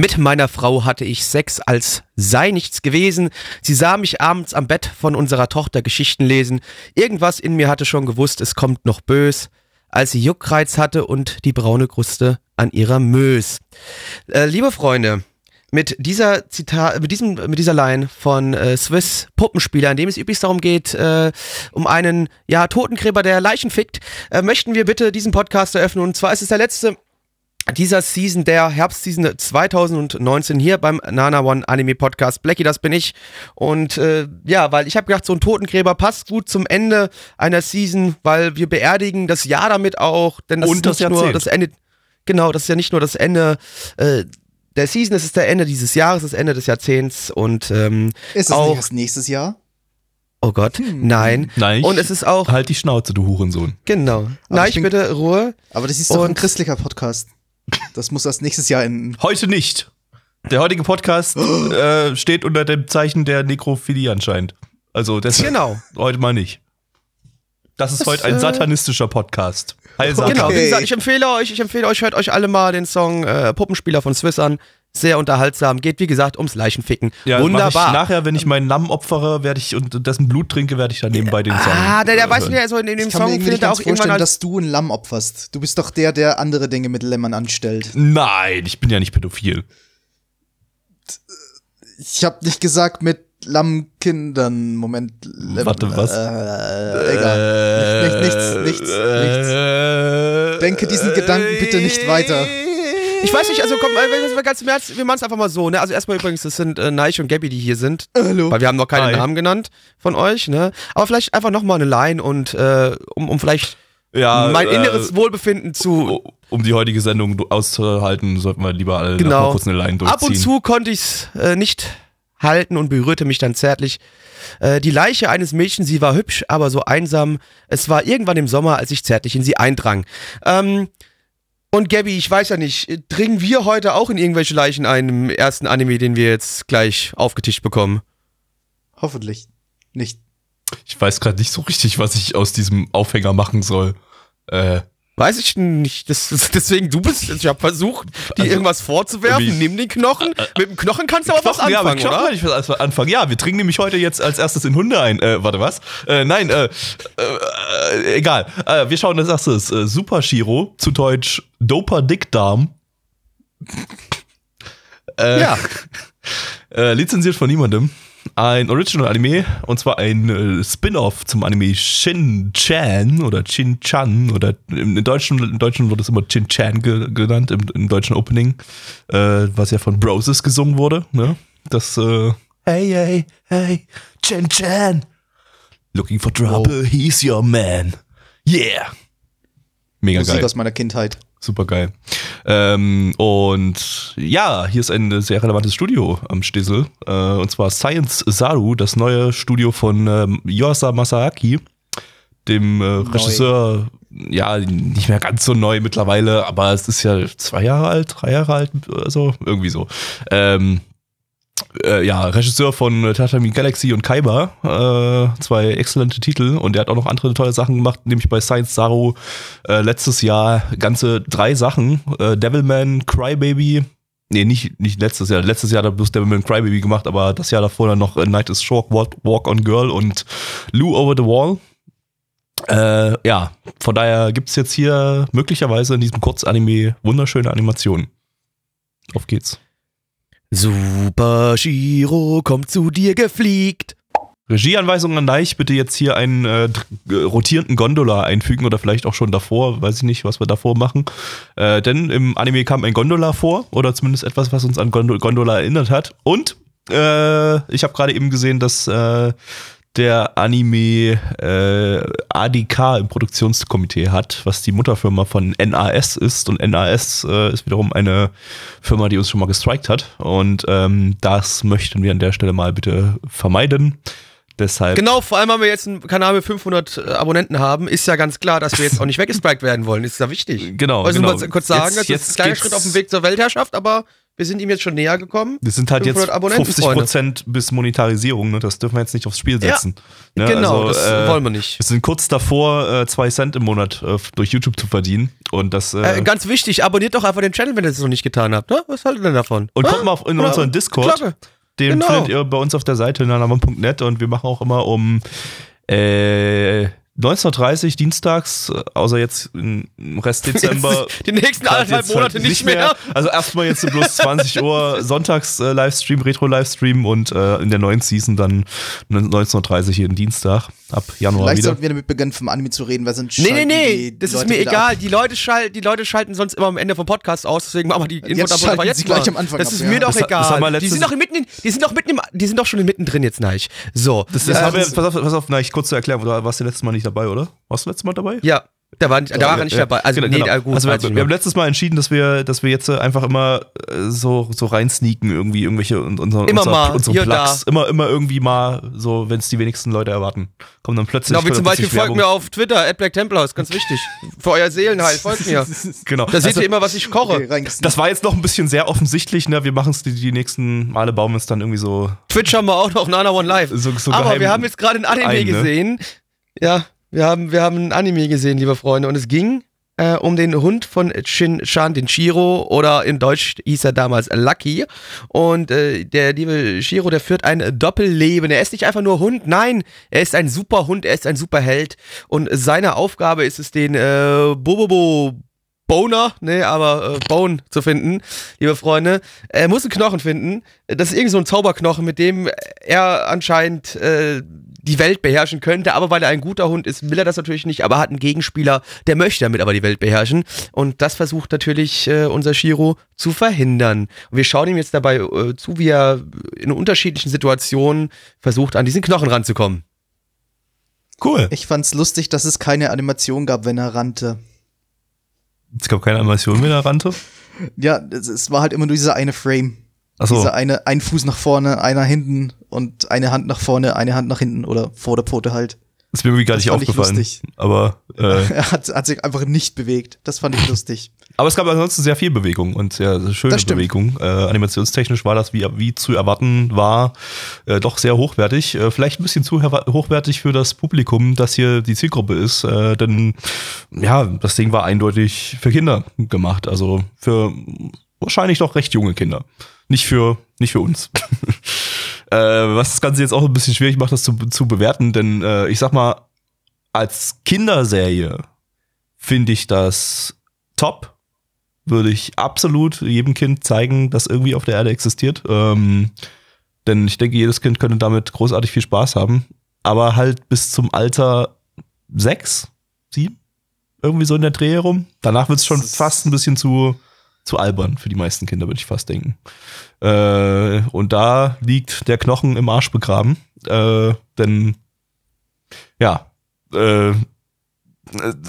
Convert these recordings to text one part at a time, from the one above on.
Mit meiner Frau hatte ich Sex, als sei nichts gewesen. Sie sah mich abends am Bett von unserer Tochter Geschichten lesen. Irgendwas in mir hatte schon gewusst, es kommt noch bös, als sie Juckreiz hatte und die braune Kruste an ihrer Mös. Äh, liebe Freunde, mit dieser Zitat, mit diesem, mit dieser Line von äh, Swiss Puppenspieler, in dem es übrigens darum geht, äh, um einen ja Totengräber, der Leichen fickt, äh, möchten wir bitte diesen Podcast eröffnen. Und zwar ist es der letzte dieser Season, der Herbstseason 2019 hier beim Nana One Anime Podcast. Blackie, das bin ich. Und äh, ja, weil ich habe gedacht, so ein Totengräber passt gut zum Ende einer Season, weil wir beerdigen das Jahr damit auch. Denn das Und ist das nicht nur Jahrzehnt. das Ende. Genau, das ist ja nicht nur das Ende äh, der Season, es ist der Ende dieses Jahres, das Ende des Jahrzehnts und ähm, Ist es auch. nicht erst nächstes Jahr? Oh Gott, nein. Nein, ich- Und es ist auch. Halt die Schnauze, du Hurensohn. Genau. Nein, ich bin- bitte Ruhe. Aber das ist doch ein Und- christlicher Podcast. Das muss erst nächstes Jahr enden. Heute nicht. Der heutige Podcast äh, steht unter dem Zeichen der Nekrophilie anscheinend. Also deshalb Genau. heute mal nicht. Das ist Das, heute ein äh, satanistischer Podcast. Heil Satan. Genau, wie gesagt, ich empfehle euch, ich empfehle euch, hört euch alle mal den Song äh, Puppenspieler von Swiss an. Sehr unterhaltsam. Geht, wie gesagt, ums Leichenficken. Ja, Wunderbar. Nachher, wenn ich meinen Lamm opfere, werde ich und dessen Blut trinke, werde ich dann nebenbei den Song. ah, der, der weiß hören. nicht, also in dem Ich Song irgendwie findet er auch irgendwann vorstellen, als, dass du ein Lamm opferst. Du bist doch der, der andere Dinge mit Lämmern anstellt. Nein, ich bin ja nicht pädophil. Ich habe nicht gesagt mit Lammkindern. Moment. Lämm- Warte, was? Äh, egal. Nicht, nicht, nichts, nichts, nichts. Äh, Denke diesen Gedanken bitte nicht weiter. Ich weiß nicht, also komm, äh, wir- ganz im Ernst, wir machen es einfach mal so, ne? Also erstmal übrigens, das sind äh, Neich und Gabby, die hier sind. Hallo. Weil wir haben noch keine Hi. Namen genannt von euch, ne? Aber vielleicht einfach nochmal eine Line und äh, um, um vielleicht Ja, mein äh, inneres Wohlbefinden zu. Um die heutige Sendung auszuhalten, sollten wir lieber alle noch Genau. mal kurz eine Line durchziehen. Ab und zu konnte ich es äh, nicht halten und berührte mich dann zärtlich. Äh, die Leiche eines Mädchens, sie war hübsch, aber so einsam. Es war irgendwann im Sommer, als ich zärtlich in sie eindrang. Ähm, und Gabby, ich weiß ja nicht, dringen wir heute auch in irgendwelche Leichen ein im ersten Anime, den wir jetzt gleich aufgetischt bekommen? Hoffentlich nicht. Ich weiß gerade nicht so richtig, was ich aus diesem Aufhänger machen soll. Äh, Weiß ich nicht. Das, das, deswegen, du bist, ich habe versucht, dir Also, irgendwas vorzuwerfen. Nimm den Knochen. Mit dem Knochen kannst du aber was Knochen, ja, mit anfangen, Knochen oder? ich was anfangen. Ja, wir dringen nämlich heute jetzt als erstes in Hunde ein. Äh, warte, was? Äh, nein, äh, äh, äh, egal. Äh, wir schauen als erstes äh, Super Shiro, zu Deutsch Doper Dickdarm. Äh, Ja. Äh, lizenziert von niemandem. Ein Original-Anime, und zwar ein äh, Spin-off zum Anime Shin-Chan oder Shin-Chan oder im, im Deutschen, im Deutschen wird es immer Shin-Chan ge genannt, im, im deutschen Opening, äh, was ja von Broses gesungen wurde. Ne? Das, äh, hey, hey, hey, Shin-Chan, looking for trouble, he's your man. Yeah. Mega Musik geil. aus meiner Kindheit. Super geil. Ähm, und ja, hier ist ein sehr relevantes Studio am Stissel. Äh, und zwar Science Saru, das neue Studio von ähm, Yuasa Masaaki, dem äh, Regisseur, ja, nicht mehr ganz so neu mittlerweile, aber es ist ja zwei Jahre alt, drei Jahre alt, also irgendwie so. Ähm, äh, ja, Regisseur von äh, Tatami Galaxy und Kaiba, äh, zwei exzellente Titel und er hat auch noch andere tolle Sachen gemacht, nämlich bei Science Saru äh, letztes Jahr ganze drei Sachen, äh, Devilman, Crybaby, nee, nicht, nicht letztes Jahr, letztes Jahr hat er bloß Devilman Crybaby gemacht, aber das Jahr davor dann noch Night is Short, Walk, Walk on Girl und Lou Over the Wall. Ja, von daher gibt's jetzt hier möglicherweise in diesem Kurzanime wunderschöne Animationen. Auf geht's. Super Shiro kommt zu dir gefliegt. Regieanweisung an Deich, bitte jetzt hier einen äh, dr- rotierenden Gondola einfügen oder vielleicht auch schon davor, weiß ich nicht, was wir davor machen. Äh, denn im Anime kam ein Gondola vor oder zumindest etwas, was uns an Gondol Gondola erinnert hat. Und äh, ich habe gerade eben gesehen, dass äh, der Anime äh, ADK im Produktionskomitee hat, was die Mutterfirma von NAS ist. Und NAS äh, ist wiederum eine Firma, die uns schon mal gestrikt hat. Und ähm, das möchten wir an der Stelle mal bitte vermeiden. Deshalb. Genau, vor allem, weil wir jetzt einen Kanal mit 500 äh, Abonnenten haben, ist ja ganz klar, dass wir jetzt auch nicht weggestrikt werden wollen. Ist ja wichtig. Genau, Also genau. kurz sagen, Jetzt- das jetzt ist ein kleiner Schritt auf dem Weg zur Weltherrschaft, aber wir sind ihm jetzt schon näher gekommen. Wir sind halt jetzt 500 Abonnenten, 50 Freunde. Prozent bis Monetarisierung, ne? das dürfen wir jetzt nicht aufs Spiel Ja, setzen. ne? genau, das äh, wollen wir nicht. Wir sind kurz davor, äh, zwei Cent im Monat äh, durch YouTube zu verdienen. Und das äh, Äh, ganz wichtig, abonniert doch einfach den Channel, wenn ihr das noch nicht getan habt. Ne? Was haltet ihr denn davon? und Ah? kommt mal auf, in unseren Discord. Glocke. Den Genau. findet ihr bei uns auf der Seite nanamon.net und wir machen auch immer um äh, 19.30 dienstags, außer jetzt im Rest Dezember. Die nächsten anderthalb jetzt Monate halt nicht mehr. Also erstmal jetzt so bloß 20 Uhr Sonntags äh, Livestream, Retro-Livestream und äh, in der neuen Season dann 19.30 jeden Dienstag ab Januar Vielleicht wieder. sollten wir damit beginnen, vom Anime zu reden, weil sonst Nee, nee, nee, die- die das ist Leute mir wieder egal. ab. Die Leute, schal die Leute schalten sonst immer am Ende vom Podcast aus, deswegen machen wir die Info Jetzt aber schalten jetzt sie gleich am Anfang Das ab, ist ja. mir doch Das- das haben wir egal. Die letztes- sind doch mitten in, die sind doch mitten im, die sind doch schon mittendrin jetzt, Neich. So. Das, das äh, haben wir, pass auf, pass auf, na, ich kurz zu erklären, du warst du letztes Mal nicht dabei, oder? Warst du letztes Mal dabei? ja, da war, da war er nicht Ja, dabei. Also, genau, nee, genau. gut. also wir, ich wir haben letztes Mal entschieden, dass wir, dass wir jetzt einfach immer äh, so, so reinsneaken, irgendwie irgendwelche und unser, Immer unser, mal, unsere hier Plugs. Immer, immer irgendwie mal, so, wenn es die wenigsten Leute erwarten. Kommen dann plötzlich. Genau, wie zum Beispiel folgt mir auf Twitter, at Black Templar, ist ganz wichtig. Für euer Seelenheil, folgt mir. Genau. Da seht Also, ihr immer, was ich koche. Okay, das war jetzt noch ein bisschen sehr offensichtlich, ne? Wir machen es die, die nächsten Male, bauen wir es dann irgendwie so. Twitch haben wir auch noch, Nana One Live. So- so Aber wir haben jetzt gerade ein Anime ein, ne? gesehen. Ja, wir haben, wir haben ein Anime gesehen, liebe Freunde. Und es ging äh, um den Hund von Shin Chan, den Shiro. Oder in Deutsch hieß er damals Lucky. Und äh, der liebe Shiro, der führt ein Doppelleben. Er ist nicht einfach nur Hund, nein, er ist ein super Hund, er ist ein super Held. Und seine Aufgabe ist es, den äh, Bobobo Boner, ne, aber äh, Bone zu finden, liebe Freunde. Er muss einen Knochen finden. Das ist irgendwie so ein Zauberknochen, mit dem er anscheinend äh, die Welt beherrschen könnte. Aber weil er ein guter Hund ist, will er das natürlich nicht. Aber er hat einen Gegenspieler, der möchte damit aber die Welt beherrschen. Und das versucht natürlich äh, unser Shiro zu verhindern. Und wir schauen ihm jetzt dabei äh, zu, wie er in unterschiedlichen Situationen versucht, an diesen Knochen ranzukommen. Cool. Ich fand's lustig, dass es keine Animation gab, wenn er rannte. Es gab keine Animation mehr, der rannte. Ja, es, es war halt immer nur dieser eine Frame. Achso. Dieser eine, ein Fuß nach vorne, einer hinten und eine Hand nach vorne, eine Hand nach hinten oder vor der Pfote halt. Ist mir irgendwie gar Das nicht fand ich aufgefallen. lustig. Aber, äh, Er hat, hat sich einfach nicht bewegt. Das fand ich lustig. aber es gab ansonsten sehr viel Bewegung und sehr, schöne Das. Bewegung. Äh, animationstechnisch war das, wie, wie zu erwarten war, äh, doch sehr hochwertig. Äh, vielleicht ein bisschen zu hochwertig für das Publikum, das hier die Zielgruppe ist. Äh, denn ja, das Ding war eindeutig für Kinder gemacht. Also für wahrscheinlich doch recht junge Kinder. Nicht für, nicht für uns. äh, was das Ganze jetzt auch ein bisschen schwierig macht, das zu, zu bewerten, denn äh, ich sag mal, als Kinderserie finde ich das top. Würde ich absolut jedem Kind zeigen, das irgendwie auf der Erde existiert. Ähm, denn ich denke, jedes Kind könnte damit großartig viel Spaß haben. Aber halt bis zum Alter sechs, sieben, irgendwie so in der Dreh herum. Danach wird es schon fast ein bisschen zu, zu albern für die meisten Kinder, würde ich fast denken. Äh, und da liegt der Knochen im Arsch begraben. Äh, denn ja, äh,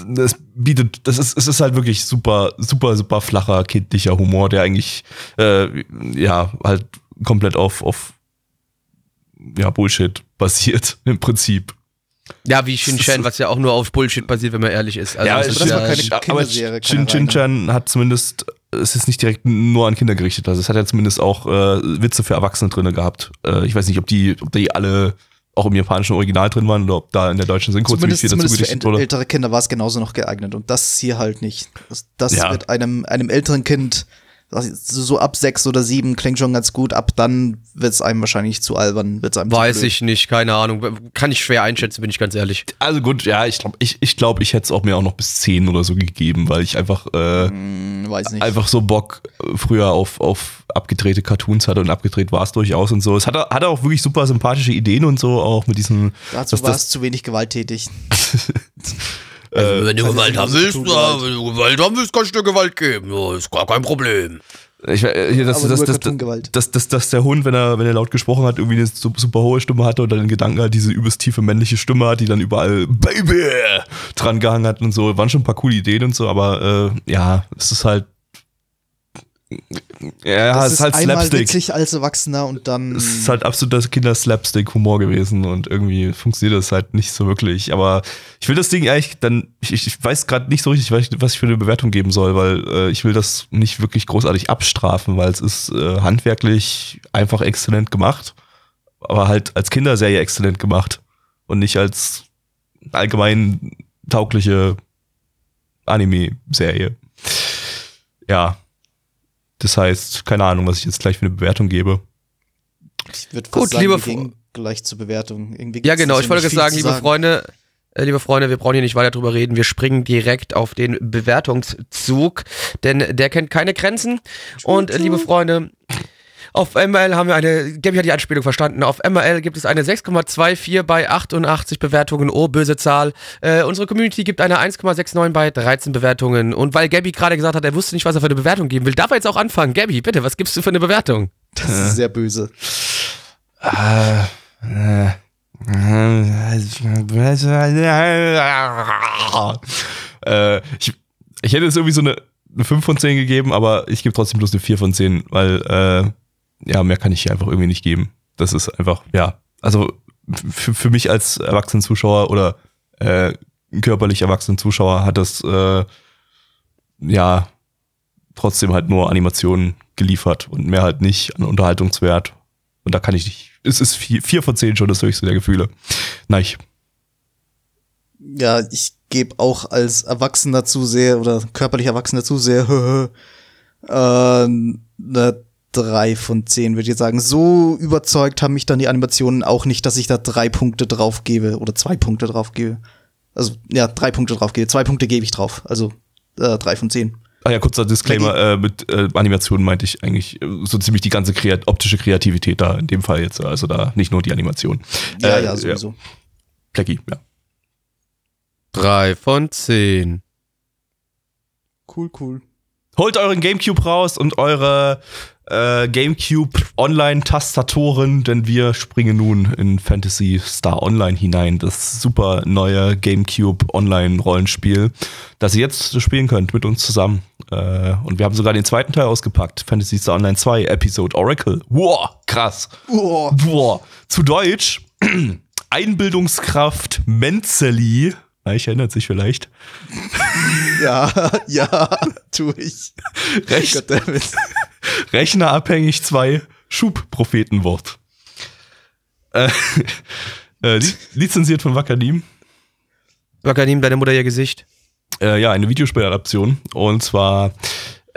das bietet, das ist, es ist halt wirklich super, super, super flacher, kindlicher Humor, der eigentlich, äh, ja, halt komplett auf, auf, ja, Bullshit basiert, im Prinzip. Ja, wie Shin Chan, was ja auch nur auf Bullshit basiert, wenn man ehrlich ist. Also ja, das das ist ja, keine Kinderserie, Chin keine Chin Chan hat zumindest, es ist nicht direkt nur an Kinder gerichtet, also es hat ja zumindest auch äh, Witze für Erwachsene drinne gehabt. Äh, ich weiß nicht, ob die, ob die alle auch im japanischen Original drin waren oder ob da in der deutschen Synchro ziemlich Zumindest, viel dazu zumindest für gedichtet wurde. ältere Kinder war es genauso noch geeignet und das hier halt nicht. Das, das Ja. wird einem, einem älteren Kind, so ab sechs oder sieben klingt schon ganz gut, ab dann wird es einem wahrscheinlich zu albern, wird es einem Weiß ich nicht, keine Ahnung. Kann ich schwer einschätzen, bin ich ganz ehrlich. Also gut, ja, ich glaube, ich, ich, glaub, ich hätte es auch mir auch noch bis 10 oder so gegeben, weil ich einfach, äh, Hm, weiß nicht. einfach so Bock äh, früher auf, auf abgedrehte Cartoons hatte und abgedreht war es durchaus und so. Es hatte, hatte auch wirklich super sympathische Ideen und so, auch mit diesen. Dazu war das- es zu wenig gewalttätig. Also, wenn du also Gewalt so haben willst, ja, wenn du Gewalt haben willst, kannst du dir Gewalt geben. Ja, ist gar kein Problem. Ich, äh, hier, dass, Cartoon-Gewalt. dass, dass, dass der Hund, wenn er, wenn er laut gesprochen hat, irgendwie eine su- super hohe Stimme hatte und dann in Gedanken halt diese übelst tiefe männliche Stimme hat, die dann überall Baby dran gehangen hat und so. Waren schon ein paar coole Ideen und so, aber äh, ja, es ist halt. Ja, das es ist ist halt einmal Slapstick. witzig als Erwachsener und dann. Es ist halt absoluter Kinder-Slapstick-Humor gewesen und irgendwie funktioniert das halt nicht so wirklich. Aber ich will das Ding ehrlich, dann, ich, ich weiß gerade nicht so richtig, was ich, was ich für eine Bewertung geben soll, weil äh, ich will das nicht wirklich großartig abstrafen, weil es ist äh, handwerklich einfach exzellent gemacht, aber halt als Kinderserie exzellent gemacht und nicht als allgemein taugliche Anime-Serie. Ja. Das heißt, keine Ahnung, was ich jetzt gleich für eine Bewertung gebe. Ich würde Gut, sagen, lieber wir gleich zur Bewertung. Irgendwie Ja, genau. Ich wollte sagen, liebe Freunde, äh, liebe Freunde, wir brauchen hier nicht weiter drüber reden. Wir springen direkt auf den Bewertungszug, denn der kennt keine Grenzen. Und äh, liebe Freunde, auf ML haben wir eine, Gabi hat die Anspielung verstanden. Auf ML gibt es eine 6,24 bei 88 Bewertungen. Oh, böse Zahl. Äh, unsere Community gibt eine 1,69 bei 13 Bewertungen. Und weil Gabi gerade gesagt hat, er wusste nicht, was er für eine Bewertung geben will, darf er jetzt auch anfangen. Gabi, bitte, was gibst du für eine Bewertung? Das ist sehr böse. Äh, äh, äh, ich, ich hätte jetzt irgendwie so eine, eine 5 von 10 gegeben, aber ich gebe trotzdem bloß eine 4 von 10, weil äh, ja, mehr kann ich hier einfach irgendwie nicht geben. Das ist einfach, ja, also für, für mich als erwachsenen Zuschauer oder äh, körperlich erwachsenen Zuschauer hat das äh, ja trotzdem halt nur Animationen geliefert und mehr halt nicht an Unterhaltungswert. Und da kann ich nicht. Es ist vier, vier von zehn schon das höchste der Gefühle. Nein. Ja, ich gebe auch als erwachsener Zuseher oder körperlich erwachsener Zuseher äh, eine 3 von 10, würde ich jetzt sagen. So überzeugt haben mich dann die Animationen auch nicht, dass ich da drei Punkte drauf gebe oder zwei Punkte drauf gebe. Also, ja, drei Punkte drauf gebe. Zwei Punkte gebe ich drauf. Also, äh, drei von zehn. Ah ja, kurzer Disclaimer, äh, mit äh, Animationen meinte ich eigentlich äh, so ziemlich die ganze Kreat optische Kreativität da in dem Fall jetzt. Also da nicht nur die Animation. Ja, Äh, ja, sowieso. Plecki, ja. Drei von zehn. Cool, cool. Holt euren Gamecube raus und eure äh, Gamecube Online-Tastatoren, denn wir springen nun in Fantasy Star Online hinein. Das super neue Gamecube Online-Rollenspiel, das ihr jetzt spielen könnt mit uns zusammen. Äh, und wir haben sogar den zweiten Teil ausgepackt. Fantasy Star Online 2, Episode Oracle. Wow, krass. Oh, Boah, zu Deutsch Einbildungskraft Menzeli. Ich erinnert sich vielleicht. ja, ja, tu ich. Recht, Goddammit. Rechnerabhängig 2 Schubprophetenwort. Äh, äh, li lizenziert von Wakanim. Wakanim, deine Mutter ihr Gesicht. Äh, ja, eine Videospieladaption. Und zwar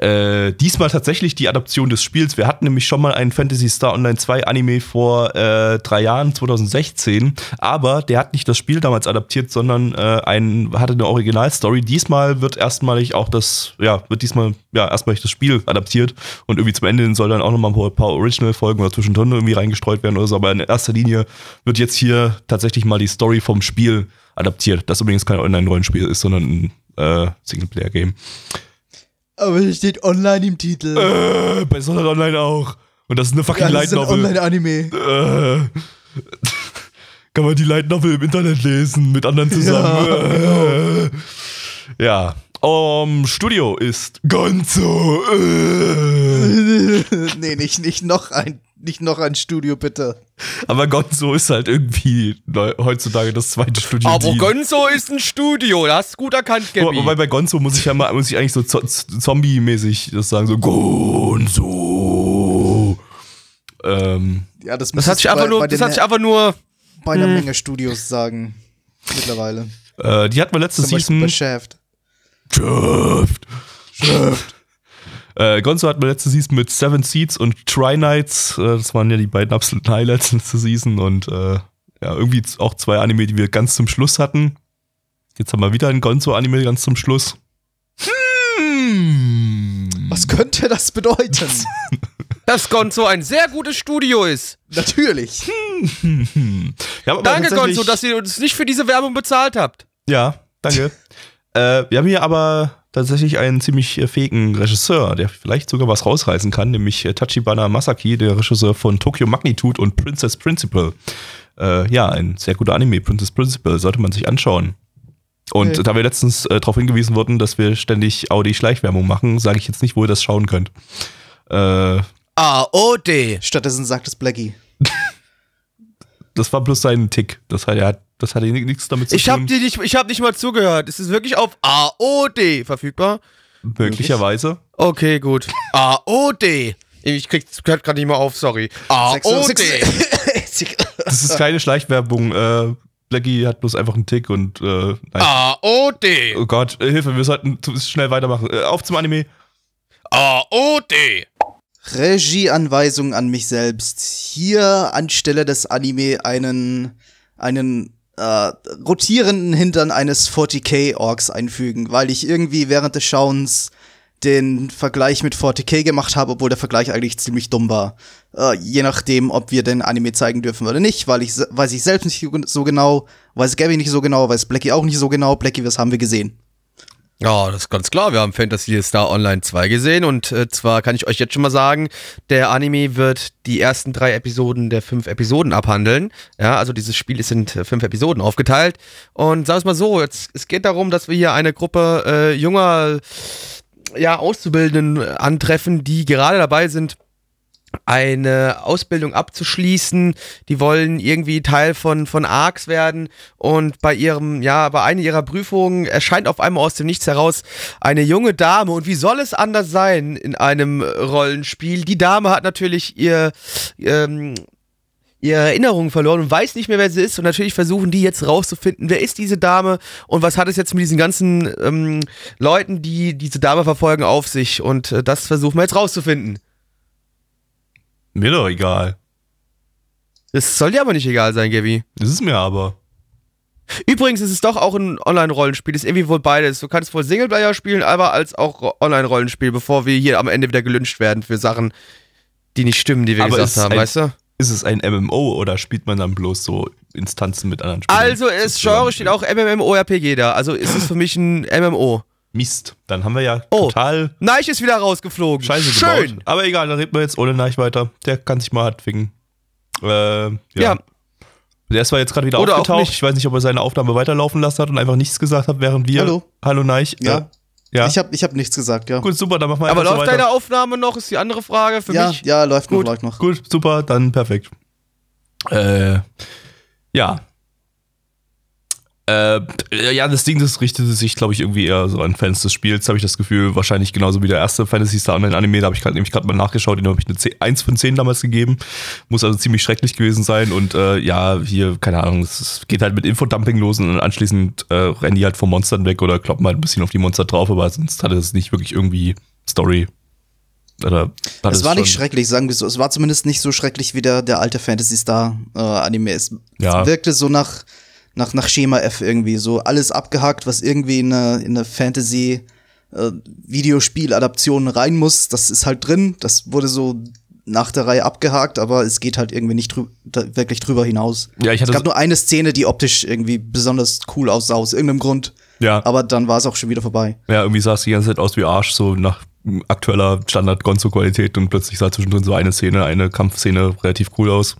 äh, diesmal tatsächlich die Adaption des Spiels. Wir hatten nämlich schon mal einen Fantasy Star Online 2 Anime vor äh, drei Jahren, 2016. Aber der hat nicht das Spiel damals adaptiert, sondern äh, ein, hatte eine Originalstory. Diesmal wird erstmalig auch das, ja, wird diesmal ja erstmalig das Spiel adaptiert. Und irgendwie zum Ende soll dann auch nochmal ein paar Original-Folgen oder zwischendrin irgendwie reingestreut werden oder so. Aber in erster Linie wird jetzt hier tatsächlich mal die Story vom Spiel adaptiert. Das übrigens kein Online-Rollenspiel ist, sondern ein äh, Singleplayer-Game. Aber es steht online im Titel. Äh, bei Sword Art Online auch. Und das ist eine fucking Ja, das Light ist ein Novel. Online-Anime. Äh, kann man die Light Novel im Internet lesen mit anderen zusammen. Äh, ja. Um, Studio ist Gonzo. Äh. nee, nicht, nicht noch ein, nicht noch ein Studio, bitte. Aber Gonzo ist halt irgendwie heutzutage das zweite Studio. Aber die- Gonzo ist ein Studio, das hast du gut erkannt, Gabi. Wobei bei Gonzo muss ich ja mal, muss ich eigentlich so zo- Zombie-mäßig das sagen, so Gonzo. Ähm, Ja, das, Das hat sich einfach nur, das hat sich einfach nur, bei einer Menge Studios sagen. Mittlerweile. äh, die hatten wir letzte Zum Season. Shaft. Shaft. Shaft. Äh, Gonzo hatten wir letzte Season mit Seven Seeds und Try Nights. Äh, das waren ja die beiden absoluten Highlights letzte Season und äh, ja, irgendwie auch zwei Anime, die wir ganz zum Schluss hatten. Jetzt haben wir wieder ein Gonzo-Anime ganz zum Schluss. Hm. Was könnte das bedeuten? dass Gonzo ein sehr gutes Studio ist. Natürlich. Ja, aber Danke, tatsächlich- Gonzo, dass ihr uns nicht für diese Werbung bezahlt habt. Ja, danke. äh, wir haben hier aber tatsächlich einen ziemlich äh, fähigen Regisseur, der vielleicht sogar was rausreißen kann, nämlich äh, Tachibana Masaki, der Regisseur von Tokyo Magnitude und Princess Principal. Äh, ja, ein sehr guter Anime, Princess Principal, sollte man sich anschauen. Und Okay. da wir letztens äh, darauf hingewiesen wurden, dass wir ständig Audi-Schleichwerbung machen, sage ich jetzt nicht, wo ihr das schauen könnt. Äh, AOD. Stattdessen sagt es Blackie. das war bloß sein Tick. Das hat, er hat, das hatte nichts damit zu Ich hab, tun. dir nicht, ich hab nicht mal zugehört. Es ist wirklich auf AOD verfügbar. möglicherweise. Okay, gut. AOD. Ich krieg's gerade nicht mal auf, sorry. AOD. Das ist keine Schleichwerbung. Äh, Blackie hat bloß einfach einen Tick und äh. AOD. Oh Gott, äh, Hilfe, wir sollten schnell weitermachen. Äh, auf zum Anime. AOD. Regieanweisung an mich selbst. Hier anstelle des Anime einen, einen äh, rotierenden Hintern eines 40k-Orks einfügen, weil ich irgendwie während des Schauens den Vergleich mit 40k gemacht habe, obwohl der Vergleich eigentlich ziemlich dumm war. Äh, je nachdem, ob wir den Anime zeigen dürfen oder nicht, weil ich weiß ich selbst nicht so genau, weiß Gabby nicht so genau, weiß Blackie auch nicht so genau. Blackie, was haben wir gesehen? Ja, das ist ganz klar. Wir haben Fantasy Star Online 2 gesehen und äh, zwar kann ich euch jetzt schon mal sagen, der Anime wird die ersten drei Episoden der fünf Episoden abhandeln. Ja, also dieses Spiel ist in äh, fünf Episoden aufgeteilt. Und wir es mal so, jetzt, es geht darum, dass wir hier eine Gruppe äh, junger ja, Auszubildenden äh, antreffen, die gerade dabei sind, eine Ausbildung abzuschließen. Die wollen irgendwie Teil von, von ARCs werden. Und bei ihrem, ja, bei einer ihrer Prüfungen erscheint auf einmal aus dem Nichts heraus eine junge Dame. Und wie soll es anders sein in einem Rollenspiel? Die Dame hat natürlich ihr, ähm, ihre Erinnerungen verloren und weiß nicht mehr, wer sie ist. Und natürlich versuchen die jetzt rauszufinden, wer ist diese Dame und was hat es jetzt mit diesen ganzen ähm, Leuten, die diese Dame verfolgen, auf sich. Und äh, das versuchen wir jetzt rauszufinden. Mir doch egal. Das soll dir aber nicht egal sein, Gaby. Das ist mir aber. Übrigens ist es doch auch ein Online-Rollenspiel. Ist irgendwie wohl beides. Du kannst wohl Singleplayer spielen, aber als auch Ro- Online-Rollenspiel, bevor wir hier am Ende wieder gelünscht werden für Sachen, die nicht stimmen, die wir Aber gesagt haben, ein- weißt du? Ist es ein MMO oder spielt man dann bloß so Instanzen mit anderen Spielern? Also, es Genre steht auch MMORPG da. Also ist es für mich ein MMO. Mist. Dann haben wir ja Oh. total Neich ist wieder rausgeflogen. Scheiße Schön. gebaut. Aber egal, dann reden wir jetzt ohne Neich weiter. Der kann sich mal hart ficken. Äh, ja. Ja. Der ist zwar jetzt gerade wieder Oder auch aufgetaucht. nicht. Ich weiß nicht, ob er seine Aufnahme weiterlaufen lassen hat und einfach nichts gesagt hat, während wir. Hallo. Hallo Neich. Ja. Äh, ja. Ich habe ich hab nichts gesagt, ja. Gut, super, dann machen wir Aber so läuft weiter. deine Aufnahme noch, ist die andere Frage für ja, mich. ja, läuft Gut. noch, läuft noch. Gut, super, dann perfekt. Äh, ja. Äh, ja, das Ding, das richtete sich, glaube ich, irgendwie eher so an Fans des Spiels, habe ich das Gefühl. Wahrscheinlich genauso wie der erste Fantasy Star Online Anime. Da habe ich grad, nämlich gerade mal nachgeschaut, den habe ich eine 10, 1 von 10 damals gegeben. Muss also ziemlich schrecklich gewesen sein. Und äh, ja, hier, keine Ahnung, es geht halt mit Infodumping los und anschließend äh, rennen die halt vor Monstern weg oder kloppen halt ein bisschen auf die Monster drauf, aber sonst hatte es nicht wirklich irgendwie Story. Oder Es war nicht schrecklich, sagen wir so. Es war zumindest nicht so schrecklich wie der, der alte Fantasy Star äh, Anime. Es, Ja. es wirkte so nach, nach, nach Schema F irgendwie. So alles abgehakt, was irgendwie in eine, in eine Fantasy äh, Videospiel-Adaption rein muss. Das ist halt drin. Das wurde so nach der Reihe abgehakt, aber es geht halt irgendwie nicht drü wirklich drüber hinaus. Ja, ich Es hatte gab nur eine Szene, die optisch irgendwie besonders cool aussah, aus irgendeinem Grund. ja. Aber dann war es auch schon wieder vorbei. Ja, irgendwie sah es die ganze Zeit aus wie Arsch, so nach aktueller Standard-Gonzo-Qualität und plötzlich sah zwischendrin so eine Szene, eine Kampfszene relativ cool aus.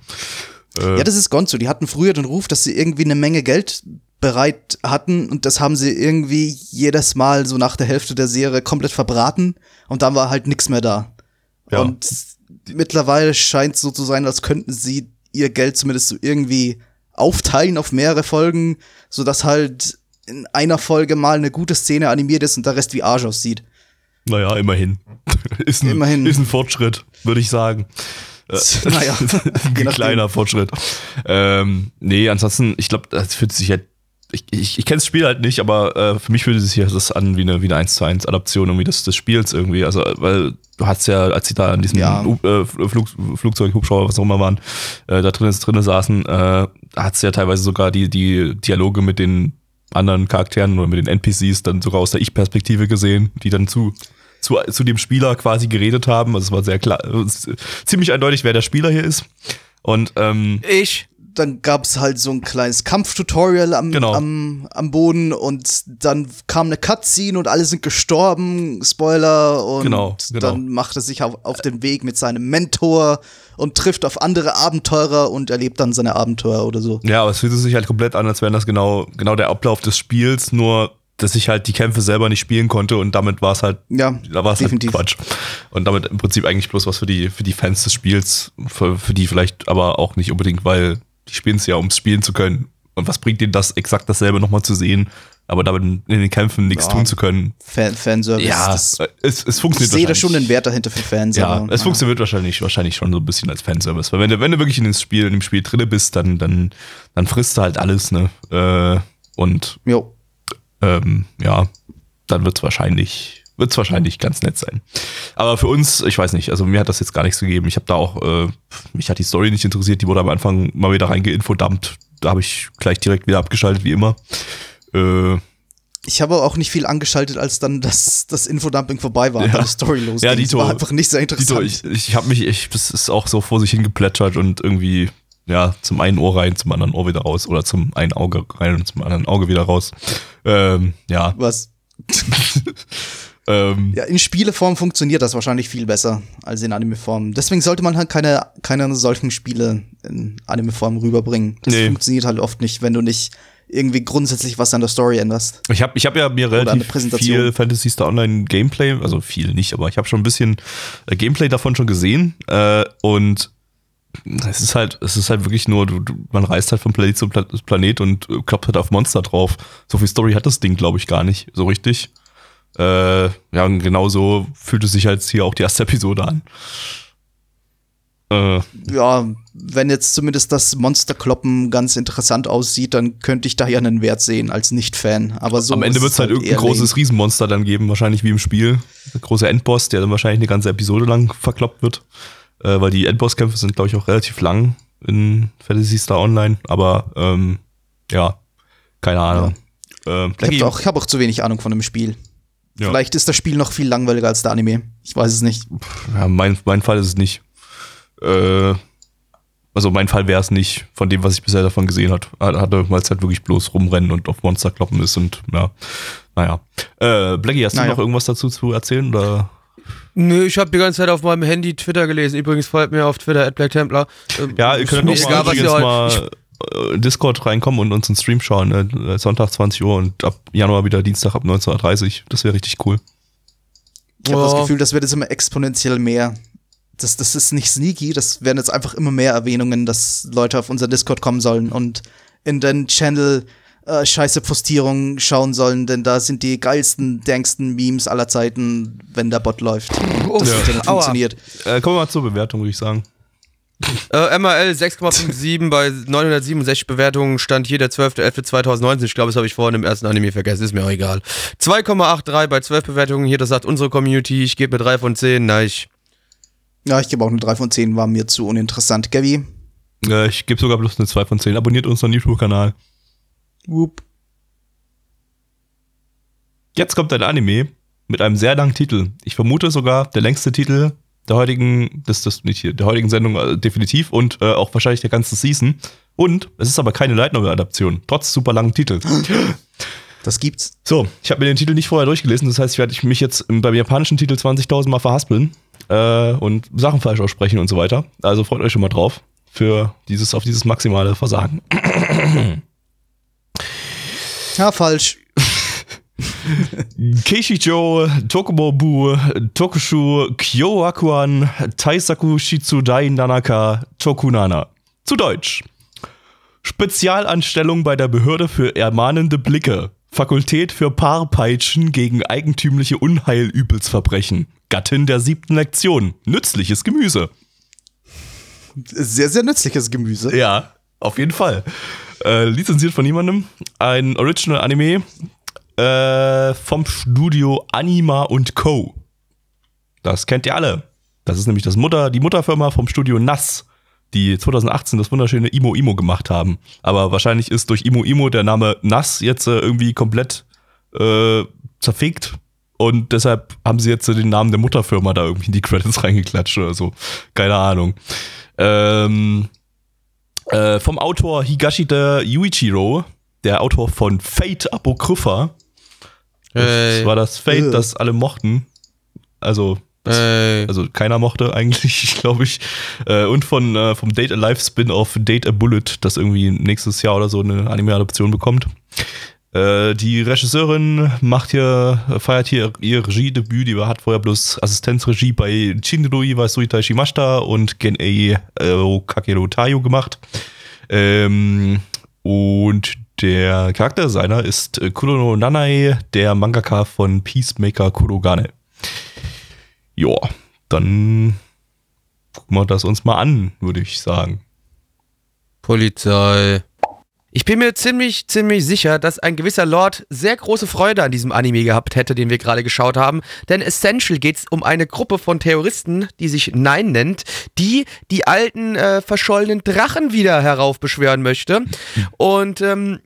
Äh, Ja, das ist Gonzo. Die hatten früher den Ruf, dass sie irgendwie eine Menge Geld bereit hatten und das haben sie irgendwie jedes Mal so nach der Hälfte der Serie komplett verbraten und dann war halt nichts mehr da. Ja. Und mittlerweile scheint es so zu sein, als könnten sie ihr Geld zumindest so irgendwie aufteilen auf mehrere Folgen, sodass halt in einer Folge mal eine gute Szene animiert ist und der Rest wie Arsch aussieht. naja, immerhin. ist, ein, Immerhin. ist ein Fortschritt, würde ich sagen. Äh, Naja, ein kleiner Fortschritt. Ähm, nee, ansonsten, ich glaube, das fühlt sich halt. Ich, ich, ich kenne das Spiel halt nicht, aber äh, für mich fühlt es sich das an wie eine, wie eine 1 zu 1 Adaption irgendwie des, des Spiels irgendwie. Also, weil du hast ja, als sie da an diesem Ja. U- äh, Flug, Flugzeug, Hubschrauber, was auch immer waren, äh, da drin, drin saßen, äh, hat es ja teilweise sogar die, die Dialoge mit den anderen Charakteren oder mit den NPCs dann sogar aus der Ich-Perspektive gesehen, die dann zu, zu, zu dem Spieler quasi geredet haben. Also es war sehr klar, ziemlich eindeutig, wer der Spieler hier ist. Und ähm, Ich. dann gab es halt so ein kleines Kampftutorial am, Genau. am, am Boden und dann kam eine Cutscene und alle sind gestorben, Spoiler, und Genau, genau. dann macht er sich auf, auf den Weg mit seinem Mentor und trifft auf andere Abenteurer und erlebt dann seine Abenteuer oder so. Ja, aber es fühlt sich halt komplett an, als wäre das genau, genau der Ablauf des Spiels, nur dass ich halt die Kämpfe selber nicht spielen konnte und damit war es halt, Ja, da war es halt definitiv. Quatsch. Und damit im Prinzip eigentlich bloß was für die, für die Fans des Spiels, für, für die vielleicht aber auch nicht unbedingt, weil die spielen es ja, um es spielen zu können. Und was bringt denen das, exakt dasselbe nochmal zu sehen, aber damit in den Kämpfen nichts Ja. tun zu können? Fan Fanservice. das, es, es ich funktioniert sehe da schon den Wert dahinter für Fans. Ja, aber, es funktioniert wahrscheinlich, wahrscheinlich schon so ein bisschen als Fanservice. Weil wenn du, wenn du wirklich in dem Spiel, in dem Spiel drinne bist, dann, dann, dann frisst du halt alles, ne? Äh, und Jo. Ähm, ja, dann wird's wahrscheinlich, wird's wahrscheinlich ganz nett sein. Aber für uns, ich weiß nicht, also mir hat das jetzt gar nichts gegeben. Ich habe da auch, äh, mich hat die Story nicht interessiert, die wurde am Anfang mal wieder reingeinfodumpt. Da habe ich gleich direkt wieder abgeschaltet, wie immer. Äh, Ich habe auch nicht viel angeschaltet, als dann das, das Infodumping vorbei war Ja. die Story losging. Ja, Das Dito. war einfach nicht sehr Dito, interessant. ich, ich habe mich, ich, das ist auch so vor sich hingeplätschert und irgendwie, ja, zum einen Ohr rein, zum anderen Ohr wieder raus oder zum einen Auge rein und zum anderen Auge wieder raus. Ähm, ja, Was? ähm, Ja, in Spieleform funktioniert das wahrscheinlich viel besser als in Anime-Form. Deswegen sollte man halt keine, keine solchen Spiele in Anime-Form rüberbringen. Das Nee. funktioniert halt oft nicht, wenn du nicht irgendwie grundsätzlich was an der Story änderst. Ich habe ich hab ja mir relativ viel Fantasy Star Online Gameplay, also viel nicht, aber ich habe schon ein bisschen äh, Gameplay davon schon gesehen äh, und es ist halt, es ist halt wirklich nur, du, du, man reist halt von Planet zu Pla Planet und äh, kloppt halt auf Monster drauf. So viel Story hat das Ding, glaube ich, gar nicht, so richtig. Äh, ja, und genauso fühlt es sich halt hier auch die erste Episode an. Äh, Ja, wenn jetzt zumindest das Monsterkloppen ganz interessant aussieht, dann könnte ich da ja einen Wert sehen als Nicht-Fan. Aber so Am Ende wird es halt irgendein eher großes Riesenmonster dann geben, wahrscheinlich wie im Spiel. Der große Endboss, der dann wahrscheinlich eine ganze Episode lang verkloppt wird. Äh, weil die Endbosskämpfe sind, glaube ich, auch relativ lang in Fantasy Star Online. Aber ähm, ja, keine Ahnung. Äh, lame. Ich habe auch, hab auch zu wenig Ahnung von dem Spiel. Ja. Vielleicht ist das Spiel noch viel langweiliger als der Anime. Ich weiß es nicht. ja, mein, mein Fall ist es nicht. Äh, also mein Fall wäre es nicht, von dem, was ich bisher davon gesehen hat, hatte, weil es halt wirklich bloß rumrennen und auf Monster kloppen ist und ja, naja. Äh, Blackie, hast Naja. du noch irgendwas dazu zu erzählen? Oder? Nö, ich habe die ganze Zeit auf meinem Handy Twitter gelesen. Übrigens folgt mir auf Twitter at Black Templar. Ähm, Ja, ihr könnt egal, mal, was ihr übrigens mal äh, in Discord reinkommen und uns einen Stream schauen. Äh, Sonntag 20 Uhr und ab Januar wieder Dienstag ab 19.30 Uhr. Das wäre richtig cool. Ich habe Ja. das Gefühl, das wird jetzt immer exponentiell mehr. Das, das ist nicht sneaky, das werden jetzt einfach immer mehr Erwähnungen, dass Leute auf unser Discord kommen sollen und in den Channel äh, scheiße Postierungen schauen sollen, denn da sind die geilsten, danksten Memes aller Zeiten, wenn der Bot läuft. Und das Ja. Funktioniert. Äh, kommen wir mal zur Bewertung, würde ich sagen. Äh, MRL 6,57 bei 967 Bewertungen stand hier der 12.11.2019. Ich glaube, das habe ich vorhin im ersten Anime vergessen, ist mir auch egal. 2,83 bei 12 Bewertungen hier, das sagt unsere Community. Ich gebe mir 3 von 10. Nein, ich. Ja, ich gebe auch eine 3 von 10, war mir zu uninteressant. Gabi? Äh, ich gebe sogar bloß eine 2 von 10. Abonniert unseren YouTube-Kanal. Whoop. Jetzt kommt ein Anime mit einem sehr langen Titel. Ich vermute sogar der längste Titel der heutigen, das, das nicht hier, der heutigen Sendung äh, definitiv und äh, auch wahrscheinlich der ganzen Season. Und es ist aber keine Light Novel Adaption, trotz super langen Titel. Das gibt's. So, ich habe mir den Titel nicht vorher durchgelesen, das heißt, ich werde mich jetzt beim japanischen Titel 20.000 Mal verhaspeln äh, und Sachen falsch aussprechen und so weiter. Also freut euch schon mal drauf für dieses auf dieses maximale Versagen. Ja, falsch. Keishijo Tokubobu Tokushu Kyoakuan Taisaku Shitsudai Nanaka Tokunana. Zu Deutsch. Spezialanstellung bei der Behörde für ermahnende Blicke. Fakultät für Paarpeitschen gegen eigentümliche Unheilübelsverbrechen. Gattin der siebten Lektion. Nützliches Gemüse. Sehr, sehr nützliches Gemüse. Ja, auf jeden Fall. Äh, lizenziert von niemandem. Ein Original Anime äh, vom Studio Anima und Co. Das kennt ihr alle. Das ist nämlich das Mutter, die Mutterfirma vom Studio NAS, die 2018 das wunderschöne Imo Imo gemacht haben. Aber wahrscheinlich ist durch Imo Imo der Name NAS jetzt äh, irgendwie komplett äh, zerfickt. Und deshalb haben sie jetzt äh, den Namen der Mutterfirma da irgendwie in die Credits reingeklatscht oder so. Keine Ahnung. Ähm, Äh, vom Autor Higashida Yuichiro, der Autor von Fate Apocrypha. Das Ey. war das Fate, Äh. das alle mochten. Also, Ey. also keiner mochte eigentlich, glaube ich. Äh, und von äh, vom Date a Life Spin-off Date a Bullet, das irgendwie nächstes Jahr oder so eine Anime-Adoption bekommt. Äh, die Regisseurin macht hier, feiert hier ihr Regiedebüt, die hat vorher bloß Assistenzregie bei Shinrui wa Suitai Shimashita und Genei äh, Kakeru Tayo gemacht. Ähm, und der Charakterdesigner ist äh, Kurono Nanai, der Mangaka von Peacemaker Kurogane. Ja, dann gucken wir das uns mal an, würde ich sagen. Polizei. Ich bin mir ziemlich, ziemlich sicher, dass ein gewisser Lord sehr große Freude an diesem Anime gehabt hätte, den wir gerade geschaut haben. Denn Essential geht es um eine Gruppe von Terroristen, die sich Nein nennt, die die alten äh, verschollenen Drachen wieder heraufbeschwören möchte. Und ähm,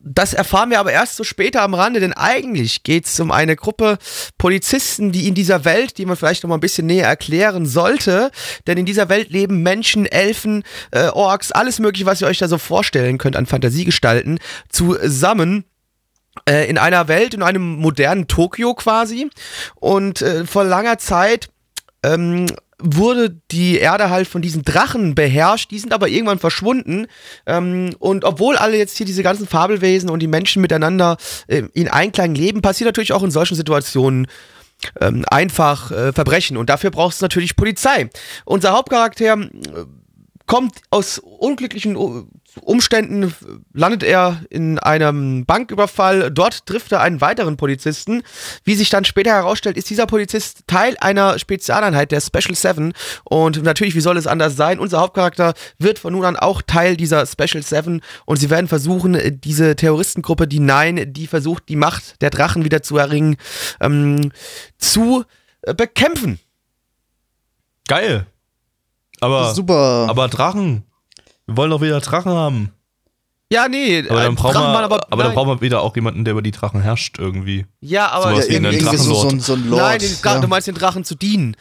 das erfahren wir aber erst so später am Rande, denn eigentlich geht es um eine Gruppe Polizisten, die in dieser Welt, die man vielleicht noch mal ein bisschen näher erklären sollte, denn in dieser Welt leben Menschen, Elfen, äh, Orks, alles mögliche, was ihr euch da so vorstellen könnt an Fantasiegestalten, zusammen äh, in einer Welt, in einem modernen Tokio quasi. Und äh, vor langer Zeit ähm, wurde die Erde halt von diesen Drachen beherrscht, die sind aber irgendwann verschwunden. Ähm, und obwohl alle jetzt hier diese ganzen Fabelwesen und die Menschen miteinander äh, in Einklang leben, passiert natürlich auch in solchen Situationen ähm, einfach äh, Verbrechen. Und dafür braucht es natürlich Polizei. Unser Hauptcharakter äh, kommt aus unglücklichen Umständen, landet er in einem Banküberfall. Dort trifft er einen weiteren Polizisten. Wie sich dann später herausstellt, ist dieser Polizist Teil einer Spezialeinheit der Special Seven. Und natürlich, wie soll es anders sein? Unser Hauptcharakter wird von nun an auch Teil dieser Special Seven. Und sie werden versuchen, diese Terroristengruppe, die Nein, die versucht, die Macht der Drachen wieder zu erringen, ähm, zu äh, bekämpfen. Geil. Aber, Super. aber Drachen. Wir wollen doch wieder Drachen haben. Ja, nee, Aber dann äh, wir, waren aber, aber, dann brauchen wir wieder auch jemanden, der über die Drachen herrscht irgendwie. Ja, aber ja, irgendwie so, so, so ein Lord. nein, den ja. du meinst den Drachen zu dienen.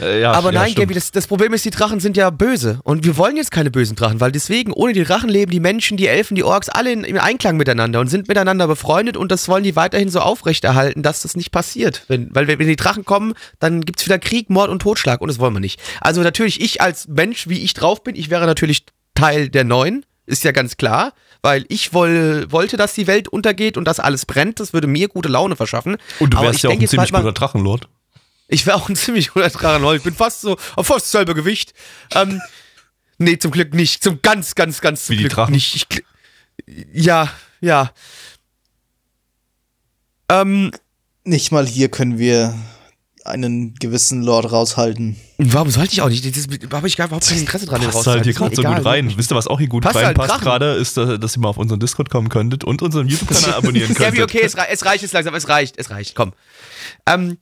Äh, ja, aber ja, nein. Gaby, das, das Problem ist, die Drachen sind ja böse. Und wir wollen jetzt keine bösen Drachen, weil deswegen, ohne die Drachen leben die Menschen, die Elfen, die Orks, alle in, im Einklang miteinander und sind miteinander befreundet und das wollen die weiterhin so aufrechterhalten, dass das nicht passiert. Wenn, weil wenn die Drachen kommen, dann gibt's wieder Krieg, Mord und Totschlag und das wollen wir nicht. Also natürlich, ich als Mensch, wie ich drauf bin, ich wäre natürlich Teil der Neuen, ist ja ganz klar, weil ich woll, wollte, dass die Welt untergeht und dass alles brennt. Das würde mir gute Laune verschaffen. Und du Aber wärst ich ja auch ein ziemlich guter Drachenlord. ich wäre auch ein ziemlich guter Drachenlord. Ich bin fast so auf fast dasselbe Gewicht. Ähm, nee, zum Glück nicht. Zum ganz, ganz, ganz zum Wie die Glück Drachen? nicht. Ich, ja, ja. Ähm, Nicht mal hier können wir einen gewissen Lord raushalten. warum sollte ich auch nicht? Das, da habe ich gar überhaupt kein Interesse dran, den Passt halt hier gerade so Egal. gut rein. Wisst ihr, was auch hier gut Passt halt reinpasst Drachen. gerade, ist, dass, dass ihr mal auf unseren Discord kommen könntet und unseren YouTube-Kanal abonnieren könntet. Gabi, okay, es, rei es reicht jetzt langsam, es reicht, es reicht, komm. Ähm,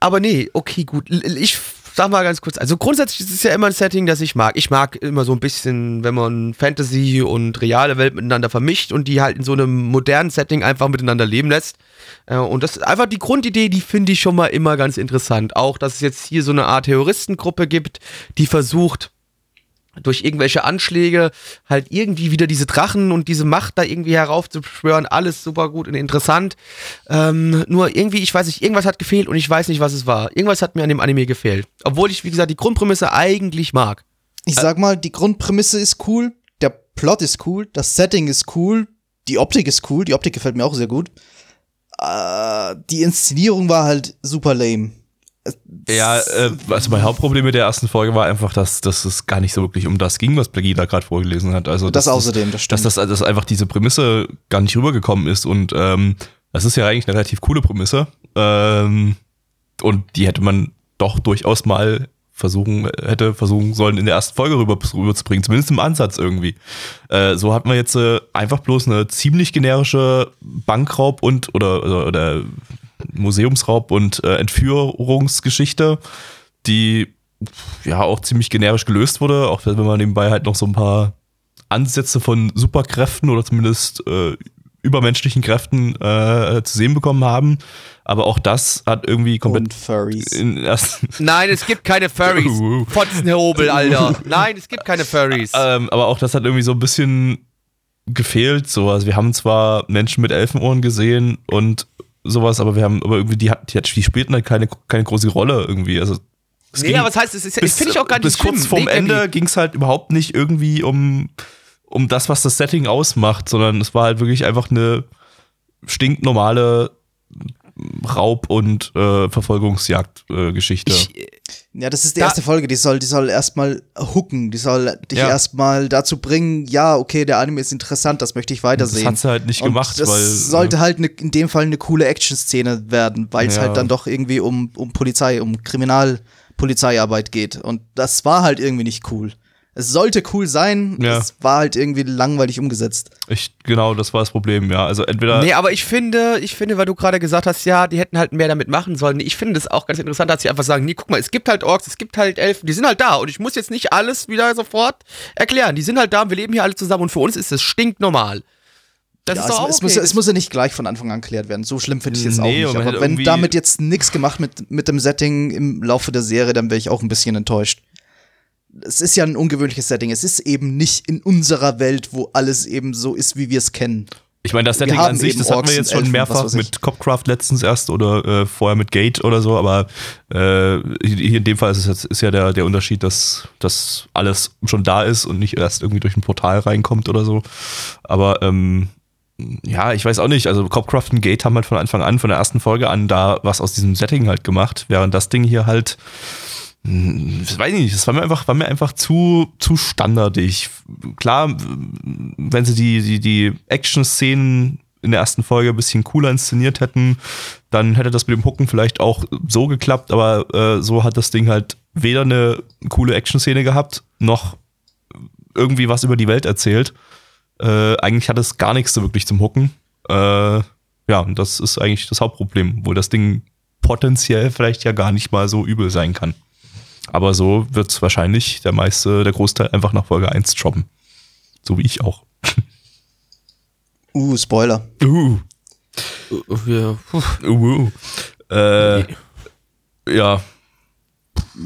aber nee, okay, gut. Ich sag mal ganz kurz, also grundsätzlich ist es ja immer ein Setting, das ich mag. Ich mag immer so ein bisschen, wenn man Fantasy und reale Welt miteinander vermischt und die halt in so einem modernen Setting einfach miteinander leben lässt. Äh, Und das ist einfach die Grundidee, die finde ich schon mal immer ganz interessant. Auch, dass es jetzt hier so eine Art Terroristengruppe gibt, die versucht, durch irgendwelche Anschläge halt irgendwie wieder diese Drachen und diese Macht da irgendwie heraufzuschwören. Alles super gut und interessant. Ähm, nur irgendwie, ich weiß nicht, irgendwas hat gefehlt und ich weiß nicht, was es war. Irgendwas hat mir an dem Anime gefehlt. Obwohl ich, wie gesagt, die Grundprämisse eigentlich mag. Ich sag mal, die Grundprämisse ist cool, der Plot ist cool, das Setting ist cool, die Optik ist cool, die Optik gefällt mir auch sehr gut. Äh, die Inszenierung war halt super lame. Ja, äh, also mein Hauptproblem mit der ersten Folge war einfach, dass, dass es gar nicht so wirklich um das ging, was Blackie da gerade vorgelesen hat. Also Das dass- außerdem, das dass, stimmt. dass, dass einfach diese Prämisse gar nicht rübergekommen ist und ähm, das ist ja eigentlich eine relativ coole Prämisse ähm, und die hätte man doch durchaus mal versuchen, hätte versuchen sollen, in der ersten Folge rüber, rüberzubringen, zumindest im Ansatz irgendwie. Äh, so hat man jetzt äh, einfach bloß eine ziemlich generische Bankraub und oder, oder, oder Museumsraub und äh, Entführungsgeschichte, die ja auch ziemlich generisch gelöst wurde, auch wenn man nebenbei halt noch so ein paar Ansätze von Superkräften oder zumindest äh, übermenschlichen Kräften äh, zu sehen bekommen haben. Aber auch das hat irgendwie komplett Und Furries. Nein, es gibt keine Furries. Uh. Fotzenhobel, Alter. Nein, es gibt keine Furries. ähm, aber auch das hat irgendwie so ein bisschen gefehlt. So, also wir haben zwar Menschen mit Elfenohren gesehen und sowas, aber wir haben, aber irgendwie die, hat- die, hat- die spielten halt keine, keine große Rolle irgendwie. Also es nee, aber was heißt, es ist, bis, finde ich auch gar nicht bis kurz schlimm. vorm Nee, Ende ging es halt überhaupt nicht irgendwie um, um das, was das Setting ausmacht, sondern es war halt wirklich einfach eine stinknormale Raub- und äh, Verfolgungsjagd-Geschichte. Ich, Ja, das ist die Da- erste Folge, die soll, die soll erstmal hooken, die soll dich Ja. erstmal dazu bringen, ja, okay, der Anime ist interessant, das möchte ich weitersehen. Das hat sie halt nicht Und gemacht, das weil. sollte halt ne, in dem Fall eine coole Action-Szene werden, weil es Ja. halt dann doch irgendwie um, um Polizei, um Kriminalpolizeiarbeit geht. Und das war halt irgendwie nicht cool. Es sollte cool sein, Ja. es war halt irgendwie langweilig umgesetzt. ich, genau, das war das Problem, ja. Also entweder. nee, aber ich finde, ich finde, weil du gerade gesagt hast, ja, die hätten halt mehr damit machen sollen. Ich finde das auch ganz interessant, dass sie einfach sagen, nee, guck mal, es gibt halt Orks, es gibt halt Elfen, die sind halt da und ich muss jetzt nicht alles wieder sofort erklären. Die sind halt da und wir leben hier alle zusammen und für uns ist es stinknormal. Das Ja, ist doch es, auch es, okay. muss, es muss ja nicht gleich von Anfang an geklärt werden. So schlimm finde ich es jetzt Nee, auch und nicht. Aber wenn damit jetzt nichts gemacht mit, mit dem Setting im Laufe der Serie, dann wäre ich auch ein bisschen enttäuscht. Es ist ja ein ungewöhnliches Setting. Es ist eben nicht in unserer Welt, wo alles eben so ist, wie wir es kennen. Ich meine, das Setting an sich, das hatten wir jetzt schon Elfen, mehrfach mit Copcraft letztens erst oder äh, vorher mit Gate oder so, aber äh, hier in dem Fall ist es jetzt ist ja der, der Unterschied, dass das alles schon da ist und nicht erst irgendwie durch ein Portal reinkommt oder so. Aber ähm, ja, ich weiß auch nicht. Also Copcraft und Gate haben halt von Anfang an, von der ersten Folge an, da was aus diesem Setting halt gemacht, während das Ding hier halt das weiß ich nicht, das war mir einfach, war mir einfach zu, zu standardig. Klar, wenn sie die, die, die Action-Szenen in der ersten Folge ein bisschen cooler inszeniert hätten, dann hätte das mit dem Hucken vielleicht auch so geklappt, aber äh, so hat das Ding halt weder eine coole Action-Szene gehabt, noch irgendwie was über die Welt erzählt. Äh, eigentlich hat es gar nichts so wirklich zum Hucken. Äh, ja, und das ist eigentlich das Hauptproblem, wo das Ding potenziell vielleicht ja gar nicht mal so übel sein kann. Aber so wird es wahrscheinlich der meiste, der Großteil einfach nach Folge 1 droppen. So wie ich auch. Uh, Spoiler. Uh. ja, puh. Uh. Äh, ja.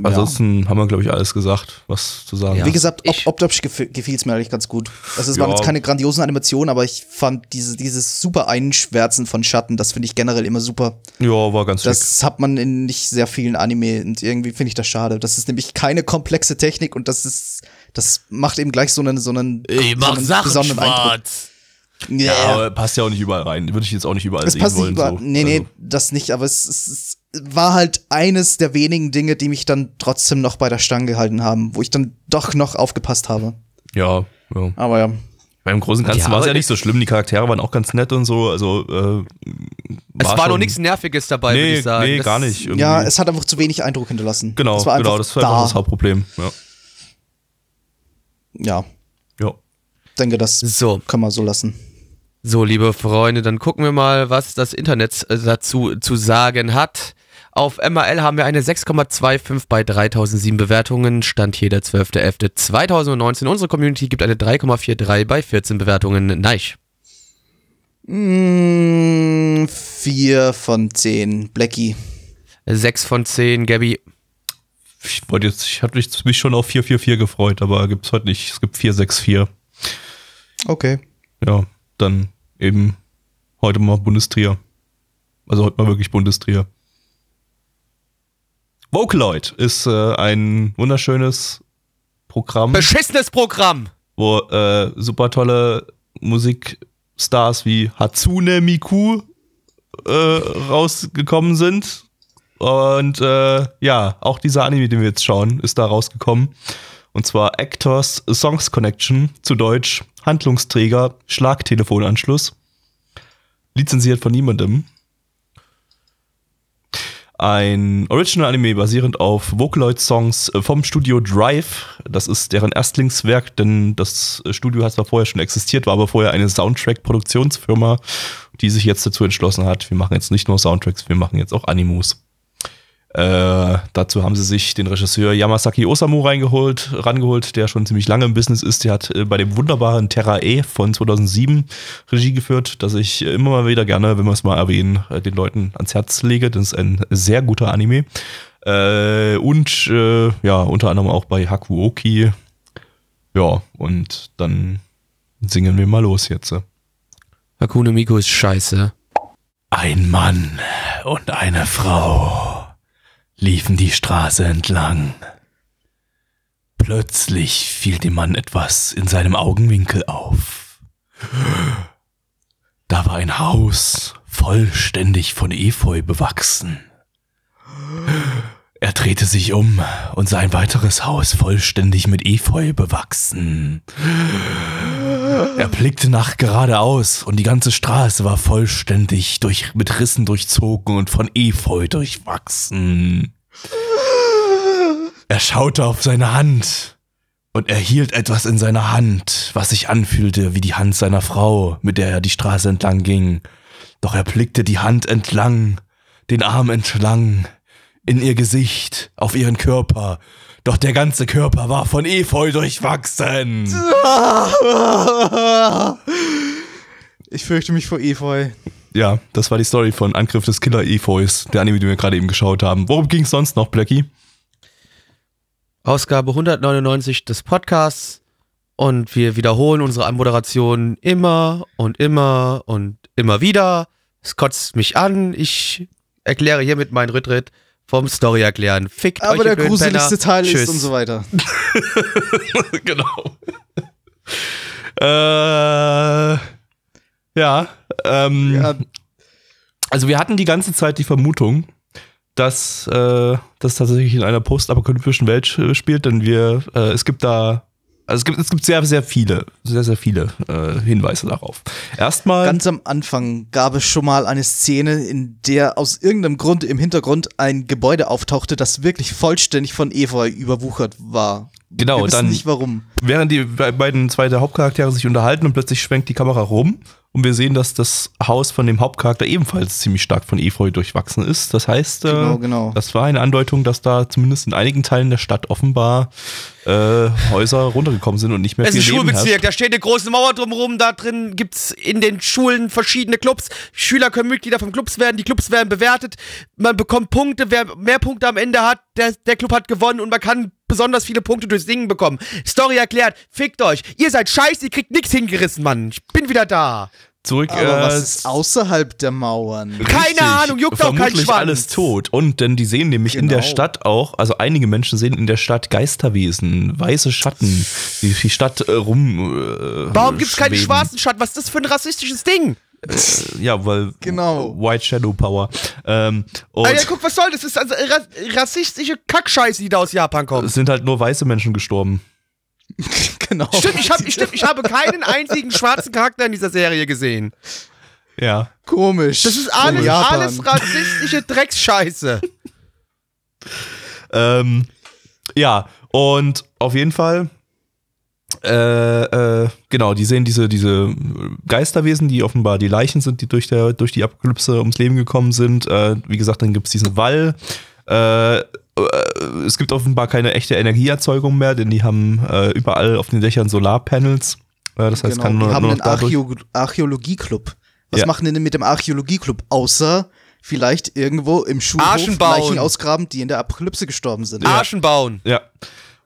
Ansonsten haben wir, glaube ich, alles gesagt, was zu sagen Ja. Wie gesagt, ich- optisch gefiel es mir eigentlich ganz gut. Also es waren Ja. jetzt keine grandiosen Animationen, aber ich fand diese, dieses super Einschwärzen von Schatten, das finde ich generell immer super. Ja, war ganz schick. Das hat man in nicht sehr vielen Anime und irgendwie finde ich das schade. Das ist nämlich keine komplexe Technik und das ist, das macht eben gleich so einen, so einen, Ich so mach einen Sachen besonderen Eindruck. schwarz. Ja, Ja, aber passt ja auch nicht überall rein. Würde ich jetzt auch nicht überall es sehen passt nicht wollen. über, so. nee, nee, Also, das nicht, aber es, es, es war halt eines der wenigen Dinge, die mich dann trotzdem noch bei der Stange gehalten haben, wo ich dann doch noch aufgepasst habe. ja, ja. Aber ja. Beim Großen und Ganzen Ja, war es ja nicht so schlimm. Die Charaktere waren auch ganz nett und so. Also, äh, Es war, schon- noch nichts Nerviges dabei, würde Nee, ich sagen. nee, Das- gar nicht. Irgendwie. Ja, es hat einfach zu wenig Eindruck hinterlassen. genau, es war einfach genau, das war da. einfach das Hauptproblem. Ja. Ja, ja. denke, das So. können wir so lassen. So, liebe Freunde, dann gucken wir mal, was das Internet äh, dazu zu sagen hat. Auf MRL haben wir eine 6,25 bei 3007 Bewertungen. Stand hier der 12.11.2019. Unsere Community gibt eine 3,43 bei 14 Bewertungen. Neich. Mm, vier von zehn. Blackie. 6 von 10, Gabby. Ich wollte jetzt, ich hatte mich- mich schon auf 444 gefreut, aber gibt's heute nicht. Es gibt 464. Okay. Ja, dann eben heute mal Bundestrier. Also heute mal wirklich Bundestrier. Vocaloid ist äh, ein wunderschönes Programm, Beschissenes Programm. wo äh, super tolle Musikstars wie Hatsune Miku äh, rausgekommen sind. Und äh, ja, auch dieser Anime, den wir jetzt schauen, ist da rausgekommen. Und zwar Actors Songs Connection, zu Deutsch Handlungsträger Schlagtelefonanschluss. Lizenziert von niemandem. Ein Original-Anime basierend auf Vocaloid-Songs vom Studio Drive. Das ist deren Erstlingswerk, denn das Studio hat zwar vorher schon existiert, war aber vorher eine Soundtrack-Produktionsfirma, die sich jetzt dazu entschlossen hat, wir machen jetzt nicht nur Soundtracks, wir machen jetzt auch Animus. Äh, dazu haben sie sich den Regisseur Yamasaki Osamu reingeholt, rangeholt, der schon ziemlich lange im Business ist. Der hat äh, bei dem wunderbaren Terra E von 2007 Regie geführt, das ich äh, immer mal wieder gerne, wenn wir es mal erwähnen, äh, den Leuten ans Herz lege. Das ist ein sehr guter Anime. Äh, und äh, ja, unter anderem auch bei Hakuoki. Ja, und dann singen wir mal los jetzt. Hakune Miku ist scheiße. Ein Mann und eine Frau liefen die Straße entlang. Plötzlich fiel dem Mann etwas in seinem Augenwinkel auf. Da war ein Haus vollständig von Efeu bewachsen. Er drehte sich um und sah ein weiteres Haus vollständig mit Efeu bewachsen. Er blickte nach geradeaus und die ganze Straße war vollständig durch, mit Rissen durchzogen und von Efeu durchwachsen. Er schaute auf seine Hand und er hielt etwas in seiner Hand, was sich anfühlte wie die Hand seiner Frau, mit der er die Straße entlang ging. Doch er blickte die Hand entlang, den Arm entlang, in ihr Gesicht, auf ihren Körper. Doch der ganze Körper war von Efeu durchwachsen. Ich fürchte mich vor Efeu. Ja, das war die Story von Angriff des Killer Efeus, der Anime, den wir gerade eben geschaut haben. Worum ging es sonst noch, Blackie? Ausgabe 199 des Podcasts und wir wiederholen unsere Anmoderation immer und immer und immer wieder. Es kotzt mich an. Ich erkläre hiermit meinen Rücktritt vom Story erklären. Fickt euch, Aber ihr der gruseligste Penner. Teil Tschüss. ist und so weiter. genau. äh, ja, ähm, Ja, also wir hatten die ganze Zeit die Vermutung, dass äh, das tatsächlich in einer postapokalyptischen Welt äh, spielt, denn wir, äh, es gibt da, also es gibt, es gibt sehr, sehr viele, sehr, sehr viele äh, Hinweise darauf. Erstmal, Ganz am Anfang gab es schon mal eine Szene, in der aus irgendeinem Grund im Hintergrund ein Gebäude auftauchte, das wirklich vollständig von Efeu überwuchert war. Genau, Wir wissen dann- nicht warum. während die be- beiden zwei der Hauptcharaktere sich unterhalten und plötzlich schwenkt die Kamera rum und wir sehen, dass das Haus von dem Hauptcharakter ebenfalls ziemlich stark von Efeu durchwachsen ist. Das heißt, äh, Genau, genau. das war eine Andeutung, dass da zumindest in einigen Teilen der Stadt offenbar äh, Häuser runtergekommen sind und nicht mehr Es ist ein viel Leben Schulbezirk, herrscht. da steht eine große Mauer drumherum, da drin gibt's in den Schulen verschiedene Clubs. Schüler können Mitglieder von Clubs werden, die Clubs werden bewertet, man bekommt Punkte, wer mehr Punkte am Ende hat, der, der Club hat gewonnen und man kann besonders viele Punkte durchs Singen bekommen. Story erklärt, fickt euch, ihr seid scheiße, ihr kriegt nichts hingerissen, Mann. Ich bin wieder da. Zurück, Aber äh, was ist außerhalb der Mauern? Keine Richtig. Ahnung, juckt auch keinen Vermutlich Schwanz. alles tot. Und denn die sehen nämlich in der Genau. Stadt auch, also einige Menschen sehen in der Stadt Geisterwesen, weiße Schatten, die die Stadt äh, rum. Äh, Warum gibt's keine schweben. schwarzen Schatten? Was ist das für ein rassistisches Ding? Ja, weil Genau. White Shadow Power. Ähm, und Alter, guck, was soll das? Das ist also ra rassistische Kackscheiße, die da aus Japan kommt. es sind halt nur weiße Menschen gestorben. genau. Stimmt, ich, hab, stimmt, ich habe keinen einzigen schwarzen Charakter in dieser Serie gesehen. Ja. Komisch. Das ist alles, Japan. alles rassistische Drecksscheiße. Ähm, ja, und auf jeden Fall, äh, äh, genau, die sehen diese, diese Geisterwesen, die offenbar die Leichen sind, die durch, der, durch die Apokalypse ums Leben gekommen sind. Äh, wie gesagt, dann gibt es diesen Wall. Äh, es gibt offenbar keine echte Energieerzeugung mehr, denn die haben äh, überall auf den Dächern Solarpanels. Äh, das heißt, genau. kann nur, die haben nur einen. Archäo Archäologieclub. Was Ja. machen die denn mit dem Archäologieclub? Außer vielleicht irgendwo im Schulhof. Leichen ausgraben, die in der Apokalypse gestorben sind. Arschen bauen. Ja.